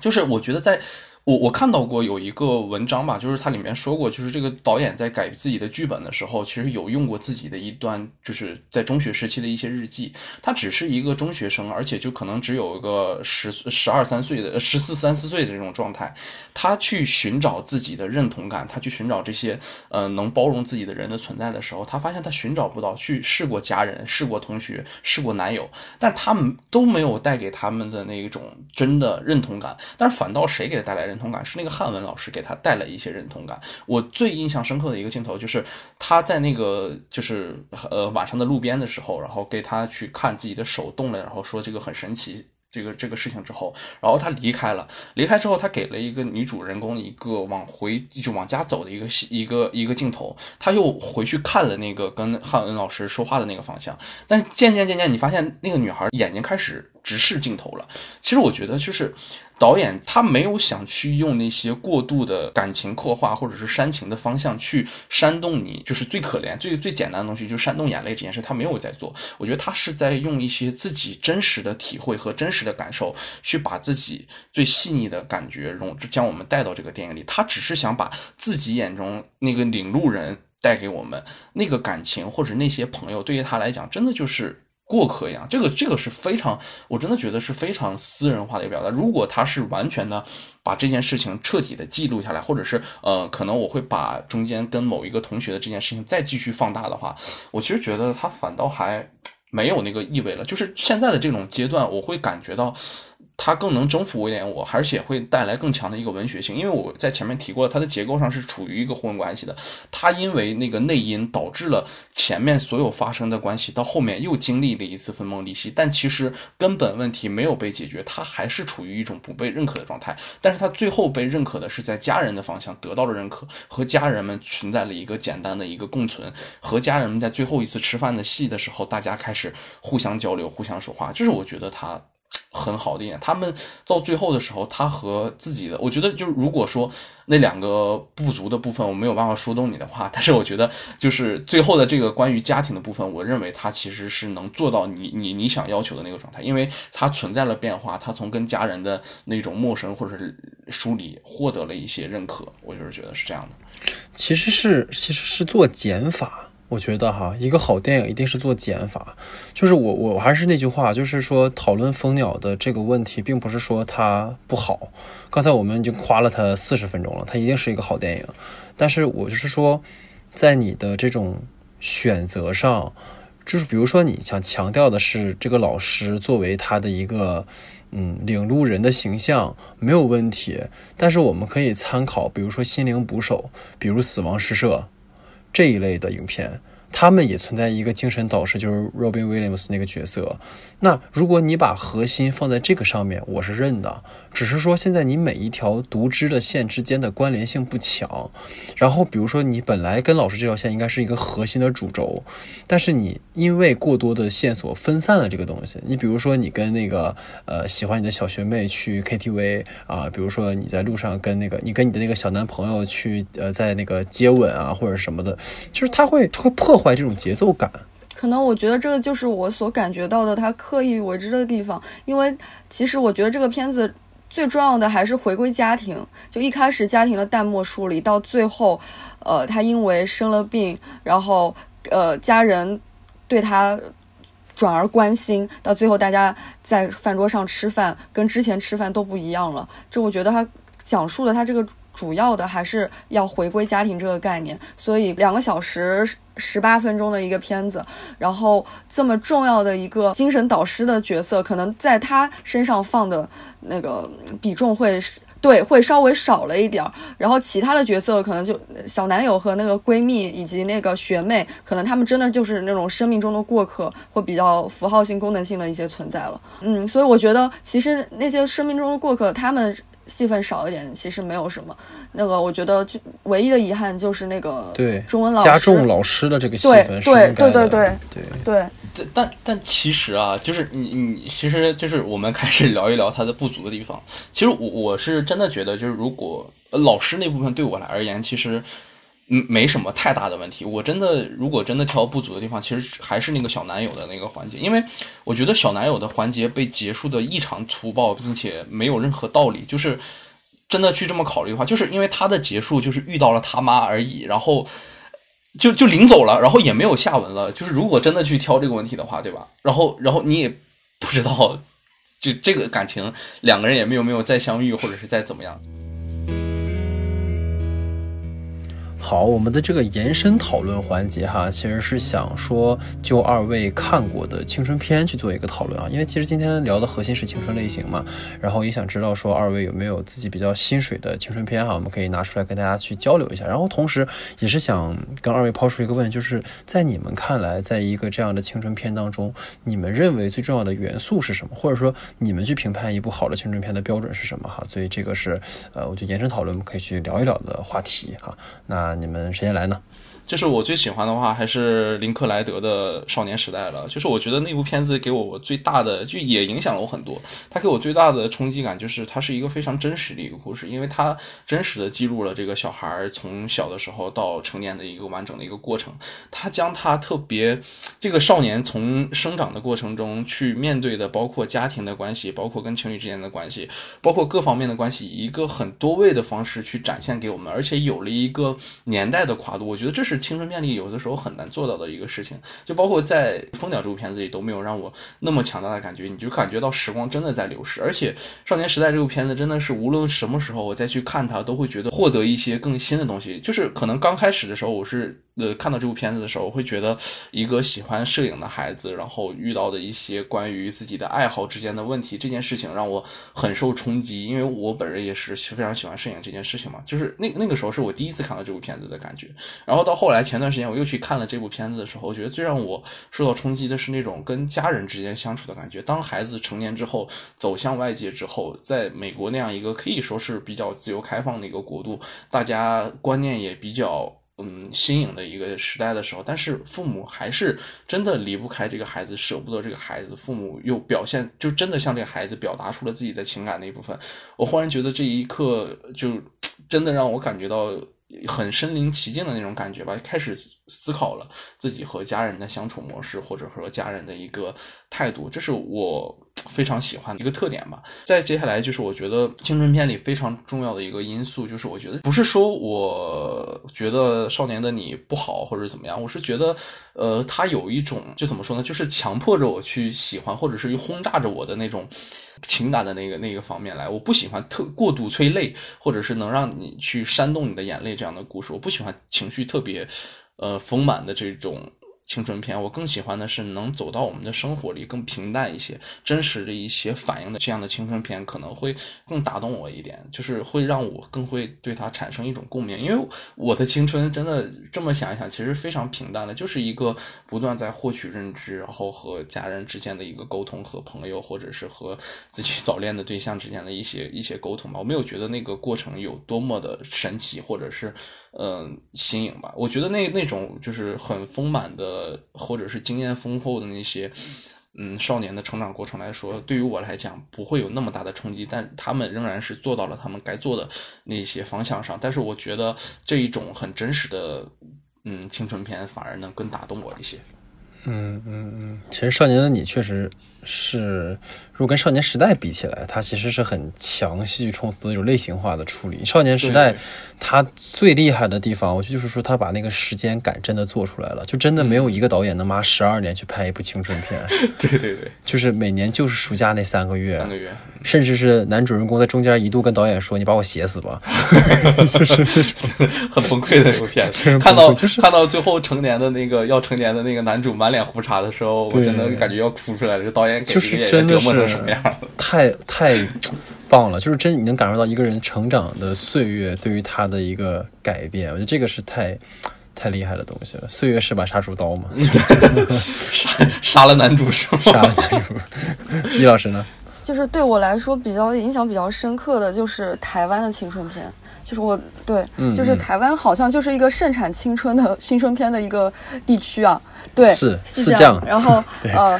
就是我觉得在。我我看到过有一个文章吧，就是它里面说过，就是这个导演在改自己的剧本的时候，其实有用过自己的一段，就是在中学时期的一些日记。他只是一个中学生，而且就可能只有一个十十二三岁的十四三四岁的这种状态，他去寻找自己的认同感，他去寻找这些呃能包容自己的人的存在的时候，他发现他寻找不到，去试过家人，试过同学，试过男友，但他们都没有带给他们的那一种真的认同感，但是反倒谁给他带来认。认同感是那个汉文老师给他带来一些认同感。我最印象深刻的一个镜头就是他在那个就是呃晚上的路边的时候，然后给他去看自己的手动了，然后说这个很神奇。这个这个事情之后，然后他离开了。离开之后，他给了一个女主人公一个往回就往家走的一个一个一个镜头。他又回去看了那个跟汉文老师说话的那个方向。但渐渐渐渐，你发现那个女孩眼睛开始直视镜头了。其实我觉得就是。导演他没有想去用那些过度的感情刻画或者是煽情的方向去煽动你，就是最可怜、最最简单的东西，就煽动眼泪这件事，他没有在做。我觉得他是在用一些自己真实的体会和真实的感受，去把自己最细腻的感觉融，将我们带到这个电影里。他只是想把自己眼中那个领路人带给我们那个感情，或者那些朋友，对于他来讲，真的就是。过客一样，这个这个是非常，我真的觉得是非常私人化的一个表达。如果他是完全的把这件事情彻底的记录下来，或者是呃，可能我会把中间跟某一个同学的这件事情再继续放大的话，我其实觉得他反倒还没有那个意味了。就是现在的这种阶段，我会感觉到。它更能征服一点我，而且会带来更强的一个文学性。因为我在前面提过，它的结构上是处于一个互文关系的。它因为那个内因导致了前面所有发生的关系，到后面又经历了一次分崩离析。但其实根本问题没有被解决，它还是处于一种不被认可的状态。但是它最后被认可的是在家人的方向得到了认可，和家人们存在了一个简单的一个共存，和家人们在最后一次吃饭的戏的时候，大家开始互相交流、互相说话。这是我觉得它。很好的一点，他们到最后的时候，他和自己的，我觉得就是如果说那两个不足的部分我没有办法说动你的话，但是我觉得就是最后的这个关于家庭的部分，我认为他其实是能做到你你你想要求的那个状态，因为他存在了变化，他从跟家人的那种陌生或者是疏离获得了一些认可，我就是觉得是这样的。其实是其实是做减法。我觉得哈，一个好电影一定是做减法。就是我，我还是那句话，就是说讨论《蜂鸟》的这个问题，并不是说它不好。刚才我们已经夸了它四十分钟了，它一定是一个好电影。但是我就是说，在你的这种选择上，就是比如说你想强调的是这个老师作为他的一个嗯领路人的形象没有问题，但是我们可以参考，比如说《心灵捕手》，比如《死亡诗社》。这一类的影片。他们也存在一个精神导师，就是 Robin Williams 那个角色。那如果你把核心放在这个上面，我是认的。只是说现在你每一条独枝的线之间的关联性不强。然后比如说你本来跟老师这条线应该是一个核心的主轴，但是你因为过多的线索分散了这个东西。你比如说你跟那个呃喜欢你的小学妹去 KTV 啊，比如说你在路上跟那个你跟你的那个小男朋友去呃在那个接吻啊或者什么的，就是他会会破坏坏。这种节奏感，可能我觉得这个就是我所感觉到的他刻意为之的地方。因为其实我觉得这个片子最重要的还是回归家庭。就一开始家庭的淡漠疏离，到最后，呃，他因为生了病，然后呃，家人对他转而关心，到最后大家在饭桌上吃饭，跟之前吃饭都不一样了。这我觉得他讲述了他这个。主要的还是要回归家庭这个概念。所以两个小时十八分钟的一个片子，然后这么重要的一个精神导师的角色，可能在他身上放的那个比重会。对，会稍微少了一点儿，然后其他的角色可能就小男友和那个闺蜜以及那个学妹，可能他们真的就是那种生命中的过客，或比较符号性、功能性的一些存在了。嗯，所以我觉得其实那些生命中的过客，他们戏份少一点，其实没有什么。那个我觉得就唯一的遗憾就是那个对中文老师加重老师的这个戏份是对应该的对对对对对但但但其实啊，就是你你其实就是我们开始聊一聊它的不足的地方。其实我我是真的觉得，就是如果呃老师那部分对我来而言，其实嗯没什么太大的问题。我真的如果真的挑不足的地方，其实还是那个小男友的那个环节，因为我觉得小男友的环节被结束的异常粗暴，并且没有任何道理，就是。真的去这么考虑的话，就是因为他的结束就是遇到了他妈而已，然后就就领走了，然后也没有下文了。就是如果真的去挑这个问题的话，对吧？然后然后你也不知道，就这个感情两个人也没有没有再相遇，或者是再怎么样。好，我们的这个延伸讨论环节哈，其实是想说就二位看过的青春片去做一个讨论啊，因为其实今天聊的核心是青春类型嘛，然后也想知道说二位有没有自己比较心水的青春片哈，我们可以拿出来跟大家去交流一下，然后同时也是想跟二位抛出一个问题，就是在你们看来，在一个这样的青春片当中，你们认为最重要的元素是什么？或者说你们去评判一部好的青春片的标准是什么哈？所以这个是呃，我觉得延伸讨论可以去聊一聊的话题哈。那你们谁先来呢？就是我最喜欢的话，还是林克莱德的《少年时代》了。就是我觉得那部片子给我最大的，就也影响了我很多。它给我最大的冲击感就是，它是一个非常真实的一个故事，因为它真实的记录了这个小孩从小的时候到成年的一个完整的一个过程。他将他特别这个少年从生长的过程中去面对的，包括家庭的关系，包括跟情侣之间的关系，包括各方面的关系，以一个很多位的方式去展现给我们，而且有了一个年代的跨度。我觉得这是青春便利有的时候很难做到的一个事情。就包括在《蜂鸟》这部片子里都没有让我那么强大的感觉，你就感觉到时光真的在流逝。而且《少年时代》这部片子真的是无论什么时候我再去看它，都会觉得获得一些更新的东西。就是可能刚开始的时候我是。呃，看到这部片子的时候，我会觉得一个喜欢摄影的孩子，然后遇到的一些关于自己的爱好之间的问题，这件事情让我很受冲击，因为我本人也是非常喜欢摄影这件事情嘛。就是那那个时候是我第一次看到这部片子的感觉，然后到后来前段时间我又去看了这部片子的时候，我觉得最让我受到冲击的是那种跟家人之间相处的感觉。当孩子成年之后，走向外界之后，在美国那样一个可以说是比较自由开放的一个国度，大家观念也比较。嗯，新颖的一个时代的时候，但是父母还是真的离不开这个孩子，舍不得这个孩子。父母又表现，就真的向这个孩子表达出了自己的情感的一部分。我忽然觉得这一刻，就 真的让我感觉到很身临其境的那种感觉吧。开始思考了自己和家人的相处模式，或者和家人的一个态度，这是我。非常喜欢的一个特点吧。再接下来就是我觉得青春片里非常重要的一个因素，就是我觉得不是说我觉得少年的你不好或者怎么样，我是觉得，呃，他有一种就怎么说呢，就是强迫着我去喜欢，或者是轰炸着我的那种情感的那个那个方面来。我不喜欢特过度催泪，或者是能让你去煽动你的眼泪这样的故事。我不喜欢情绪特别呃丰满的这种。青春片，我更喜欢的是能走到我们的生活里，更平淡一些、真实的一些反应的这样的青春片，可能会更打动我一点，就是会让我更会对它产生一种共鸣。因为我的青春真的这么想一想，其实非常平淡的，就是一个不断在获取认知，然后和家人之间的一个沟通，和朋友或者是和自己早恋的对象之间的一些一些沟通吧。我没有觉得那个过程有多么的神奇，或者是嗯新颖吧。我觉得那那种就是很丰满的。呃，或者是经验丰厚的那些，嗯，少年的成长过程来说，对于我来讲不会有那么大的冲击，但他们仍然是做到了他们该做的那些方向上。但是我觉得这一种很真实的，嗯，青春片反而能更打动我一些。嗯嗯嗯，其实《少年的你》确实是，如果跟《少年时代》比起来，它其实是很强戏剧冲突的一种类型化的处理。《少年时代》它最厉害的地方，我觉得就是说他把那个时间感真的做出来了，就真的没有一个导演能拿十二年去拍一部青春片。对对对，就是每年就是暑假那三个月，三个月，甚至是男主人公在中间一度跟导演说：“你把我写死吧。”就是 很崩溃的一部片子。看到看到最后成年的那个要成年的那个男主满脸胡茬的时候，我真的感觉要哭出来了。这导演给这个演员折磨成什么样了？太太。棒了，就是真你能感受到一个人成长的岁月对于他的一个改变，我觉得这个是太太厉害的东西了。岁月是把杀猪刀嘛，杀杀了男主是吗？杀了男主。李老师呢？就是对我来说比较影响比较深刻的就是台湾的青春片，就是我对，就是台湾好像就是一个盛产青春的青春片的一个地区啊。对，是是这样。然后 呃。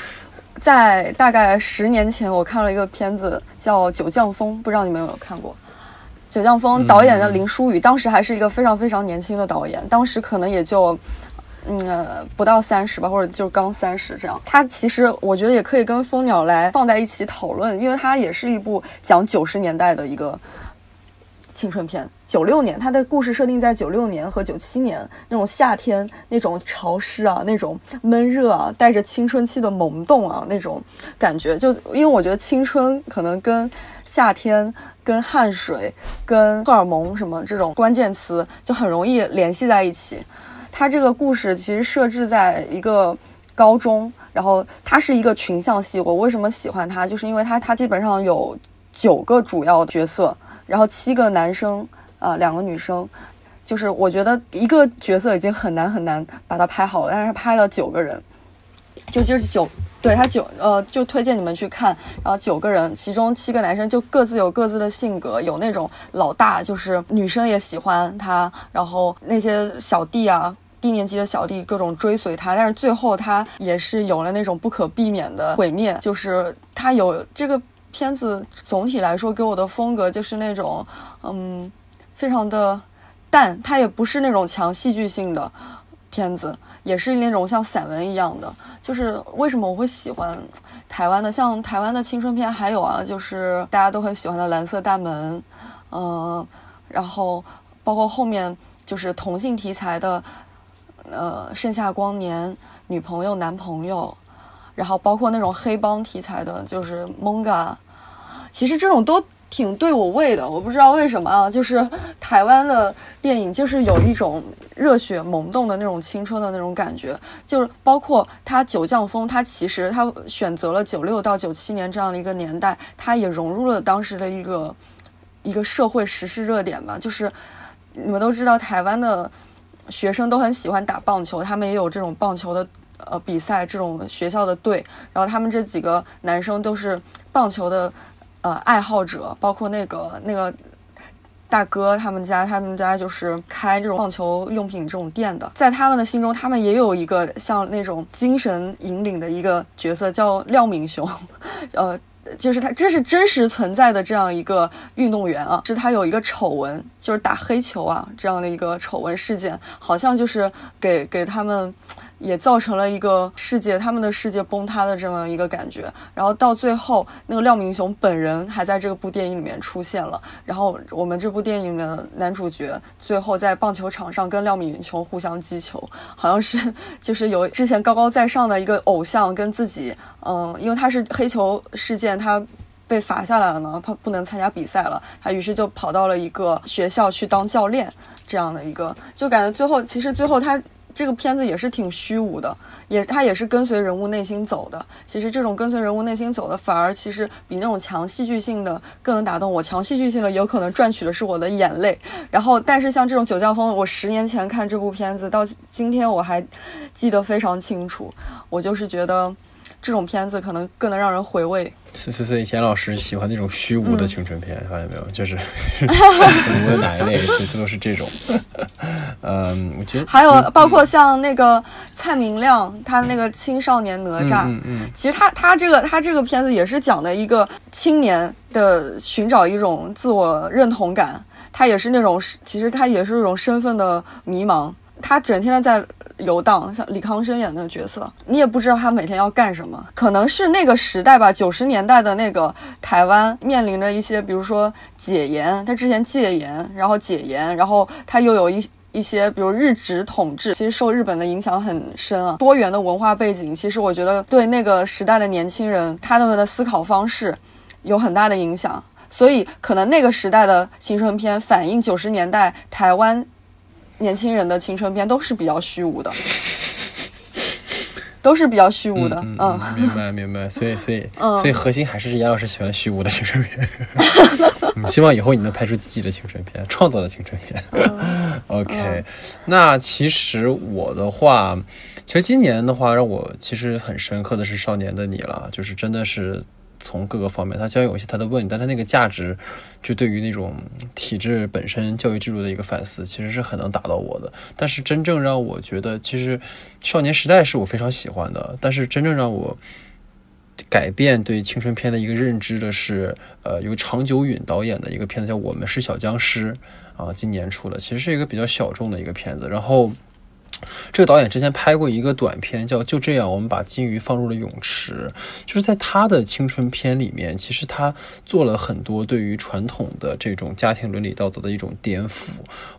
在大概十年前，我看了一个片子叫《九降风》，不知道你们有没有看过？《九降风》导演的林书宇，当时还是一个非常非常年轻的导演，当时可能也就，嗯，不到三十吧，或者就刚三十这样。他其实我觉得也可以跟《蜂鸟》来放在一起讨论，因为它也是一部讲九十年代的一个。青春片，九六年，它的故事设定在九六年和九七年那种夏天，那种潮湿啊，那种闷热啊，带着青春期的萌动啊，那种感觉。就因为我觉得青春可能跟夏天、跟汗水、跟荷尔蒙什么这种关键词就很容易联系在一起。它这个故事其实设置在一个高中，然后它是一个群像戏。我为什么喜欢它？就是因为它它基本上有九个主要角色。然后七个男生啊，两个女生，就是我觉得一个角色已经很难很难把它拍好了，但是拍了九个人，就就是九，对他九呃，就推荐你们去看。然后九个人，其中七个男生就各自有各自的性格，有那种老大，就是女生也喜欢他，然后那些小弟啊，低年级的小弟各种追随他，但是最后他也是有了那种不可避免的毁灭，就是他有这个。片子总体来说给我的风格就是那种，嗯，非常的淡，它也不是那种强戏剧性的片子，也是那种像散文一样的。就是为什么我会喜欢台湾的？像台湾的青春片，还有啊，就是大家都很喜欢的《蓝色大门》，嗯，然后包括后面就是同性题材的，呃，《盛夏光年》、女朋友、男朋友，然后包括那种黑帮题材的，就是《蒙嘎》。其实这种都挺对我胃的，我不知道为什么啊，就是台湾的电影就是有一种热血萌动的那种青春的那种感觉，就是包括他《九降风》，他其实他选择了九六到九七年这样的一个年代，他也融入了当时的一个一个社会时事热点吧。就是你们都知道，台湾的学生都很喜欢打棒球，他们也有这种棒球的呃比赛，这种学校的队，然后他们这几个男生都是棒球的。呃，爱好者包括那个那个大哥，他们家他们家就是开这种棒球用品这种店的，在他们的心中，他们也有一个像那种精神引领的一个角色，叫廖敏雄，呃，就是他这是真实存在的这样一个运动员啊，是他有一个丑闻，就是打黑球啊这样的一个丑闻事件，好像就是给给他们。也造成了一个世界，他们的世界崩塌的这么一个感觉。然后到最后，那个廖明雄本人还在这个部电影里面出现了。然后我们这部电影的男主角最后在棒球场上跟廖明雄互相击球，好像是 就是有之前高高在上的一个偶像跟自己，嗯，因为他是黑球事件，他被罚下来了呢，他不能参加比赛了，他于是就跑到了一个学校去当教练，这样的一个，就感觉最后其实最后他。这个片子也是挺虚无的，也它也是跟随人物内心走的。其实这种跟随人物内心走的，反而其实比那种强戏剧性的更能打动我。强戏剧性的有可能赚取的是我的眼泪。然后，但是像这种《酒窖风》，我十年前看这部片子，到今天我还记得非常清楚。我就是觉得这种片子可能更能让人回味。所以，所以钱老师喜欢那种虚无的青春片，发现没有？就是 无论哪一类，其实都是这种。嗯，我觉得还有包括像那个蔡明亮，他那个青少年哪吒，嗯嗯，其实他他这个他这个片子也是讲的一个青年的寻找一种自我认同感，他也是那种其实他也是一种身份的迷茫。他整天的在游荡，像李康生演的角色，你也不知道他每天要干什么。可能是那个时代吧，九十年代的那个台湾面临着一些，比如说解严，他之前戒严，然后解严，然后他又有一一些，比如日殖统治，其实受日本的影响很深啊。多元的文化背景，其实我觉得对那个时代的年轻人，他们的思考方式有很大的影响。所以，可能那个时代的青春片反映九十年代台湾年轻人的青春片都是比较虚无的，都是比较虚无的。嗯，明白明白。所以所以 所以核心还是严老师喜欢虚无的青春片。希望以后你能拍出自己的青春片，创造的青春片。OK，那其实我的话，其实今年的话让我其实很深刻的是《少年的你》了，就是真的是。从各个方面，它虽然有一些它的问题，但它那个价值，就对于那种体制本身、教育制度的一个反思，其实是很能打到我的。但是真正让我觉得，其实《少年时代》是我非常喜欢的。但是真正让我改变对青春片的一个认知的是，呃，由长久允导演的一个片子叫《我们是小僵尸》，啊，今年出的，其实是一个比较小众的一个片子。然后。这个导演之前拍过一个短片，叫《就这样，我们把金鱼放入了泳池》。就是在他的青春片里面，其实他做了很多对于传统的这种家庭伦理道德的一种颠覆，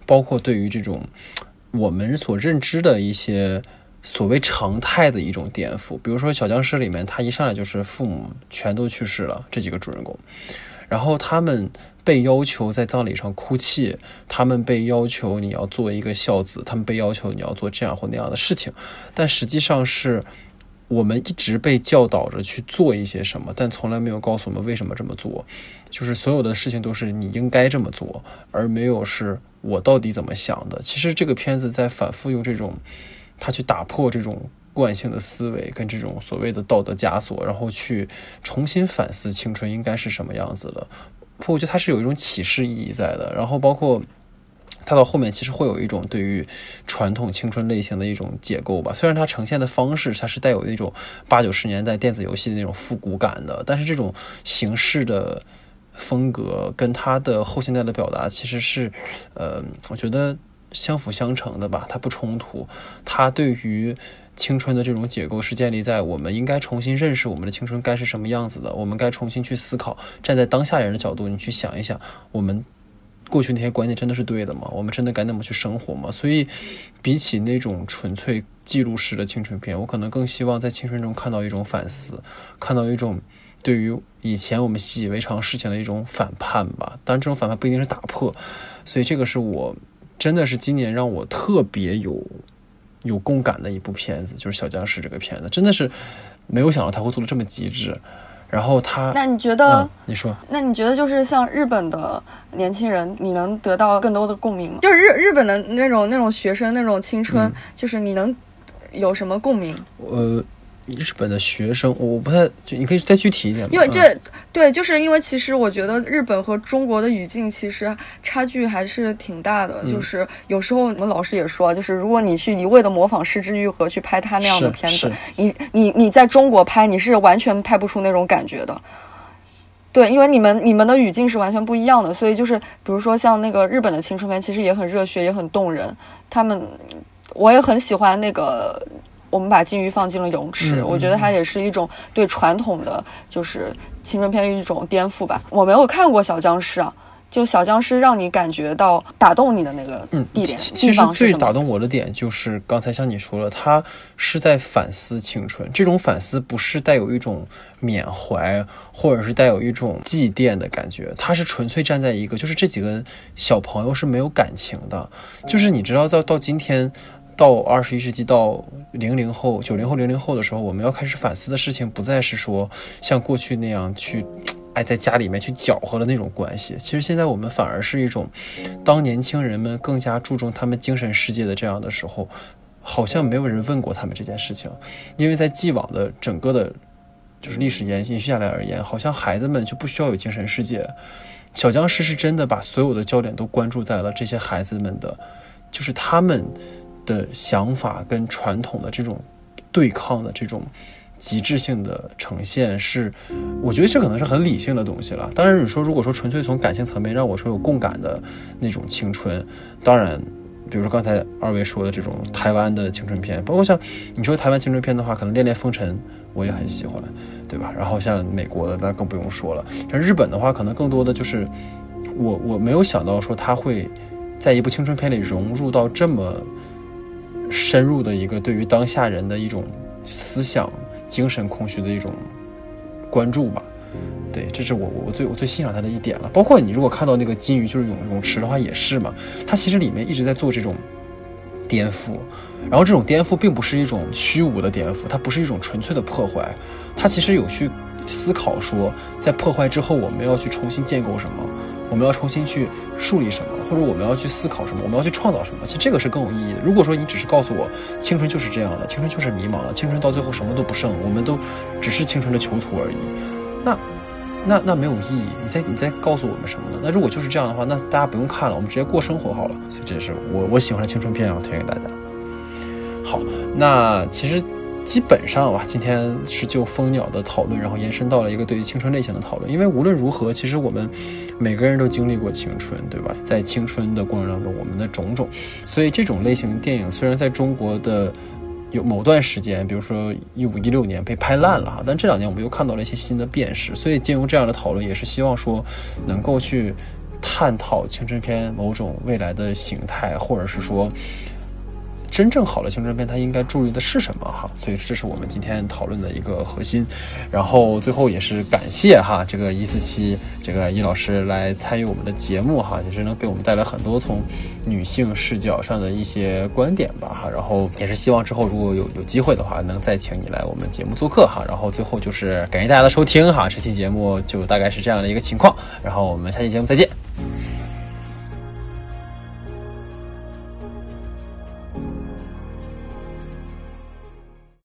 包括对于这种我们所认知的一些所谓常态的一种颠覆。比如说《小僵尸》里面，他一上来就是父母全都去世了，这几个主人公，然后他们。被要求在葬礼上哭泣，他们被要求你要做一个孝子，他们被要求你要做这样或那样的事情，但实际上是我们一直被教导着去做一些什么，但从来没有告诉我们为什么这么做，就是所有的事情都是你应该这么做，而没有是我到底怎么想的。其实这个片子在反复用这种，他去打破这种惯性的思维跟这种所谓的道德枷锁，然后去重新反思青春应该是什么样子的。我觉得它是有一种启示意义在的，然后包括它到后面其实会有一种对于传统青春类型的一种解构吧。虽然它呈现的方式它是带有那种八九十年代电子游戏的那种复古感的，但是这种形式的风格跟它的后现代的表达其实是，呃，我觉得相辅相成的吧，它不冲突。它对于青春的这种解构是建立在我们应该重新认识我们的青春该是什么样子的，我们该重新去思考，站在当下人的角度，你去想一想，我们过去那些观念真的是对的吗？我们真的该那么去生活吗？所以，比起那种纯粹记录式的青春片，我可能更希望在青春中看到一种反思，看到一种对于以前我们习以为常事情的一种反叛吧。当然，这种反叛不一定是打破，所以这个是我真的是今年让我特别有。有共感的一部片子就是《小僵尸》这个片子，真的是没有想到他会做的这么极致。然后他，那你觉得？你说，那你觉得就是像日本的年轻人，你能得到更多的共鸣吗？就是日日本的那种那种学生那种青春，就是你能有什么共鸣？呃。日本的学生，我不太就你可以再具体一点吗？因为这对，就是因为其实我觉得日本和中国的语境其实差距还是挺大的。就是有时候我们老师也说，就是如果你去一味的模仿失之愈合去拍他那样的片子，你你你在中国拍，你是完全拍不出那种感觉的。对，因为你们你们的语境是完全不一样的，所以就是比如说像那个日本的青春片，其实也很热血，也很动人。他们我也很喜欢那个。我们把金鱼放进了泳池，我觉得它也是一种对传统的就是青春片的一种颠覆吧。我没有看过小僵尸啊，就小僵尸让你感觉到打动你的那个地点，其实最打动我的点就是刚才像你说了，他是在反思青春，这种反思不是带有一种缅怀或者是带有一种祭奠的感觉，他是纯粹站在一个就是这几个小朋友是没有感情的，就是你知道到到今天。到二十一世纪，到零零后、九零后、零零后的时候，我们要开始反思的事情，不再是说像过去那样去，哎，在家里面去搅和的那种关系。其实现在我们反而是一种，当年轻人们更加注重他们精神世界的这样的时候，好像没有人问过他们这件事情，因为在既往的整个的，就是历史延延续下来而言，好像孩子们就不需要有精神世界。小僵尸是真的把所有的焦点都关注在了这些孩子们的，就是他们。的想法跟传统的这种对抗的这种极致性的呈现，是我觉得这可能是很理性的东西了。当然，你说如果说纯粹从感情层面让我说有共感的那种青春，当然比如说刚才二位说的这种台湾的青春片，包括像你说台湾青春片的话，可能《恋恋风尘》我也很喜欢，对吧？然后像美国的那更不用说了。像日本的话，可能更多的就是我我没有想到说他会在一部青春片里融入到这么深入的一个对于当下人的一种思想、精神空虚的一种关注吧。对，这是我我最我最欣赏他的一点了。包括你如果看到那个金鱼就是泳泳池的话，也是嘛。他其实里面一直在做这种颠覆，然后这种颠覆并不是一种虚无的颠覆，它不是一种纯粹的破坏，它其实有去思考说，在破坏之后我们要去重新建构什么，我们要重新去树立什么，或者我们要去思考什么，我们要去创造什么。其实这个是更有意义的。如果说你只是告诉我青春就是这样的，青春就是迷茫了，青春到最后什么都不剩，我们都只是青春的囚徒而已，那。那那没有意义，你再你再告诉我们什么呢？那如果就是这样的话，那大家不用看了，我们直接过生活好了。所以这也是我我喜欢的青春片要，推荐给大家。好，那其实基本上吧，今天是就蜂鸟的讨论，然后延伸到了一个对于青春类型的讨论。因为无论如何，其实我们每个人都经历过青春，对吧？在青春的过程当中，我们的种种，所以这种类型电影虽然在中国的。有某段时间，比如说一五一六年被拍烂了哈，但这两年我们又看到了一些新的辨识，所以借用这样的讨论，也是希望说能够去探讨青春片某种未来的形态，或者是说。真正好的青春片，它应该注意的是什么哈？所以这是我们今天讨论的一个核心。然后最后也是感谢哈这个一四七这个易老师来参与我们的节目哈，也是能给我们带来很多从女性视角上的一些观点吧哈。然后也是希望之后如果有有机会的话，能再请你来我们节目做客哈。然后最后就是感谢大家的收听哈，这期节目就大概是这样的一个情况。然后我们下期节目再见。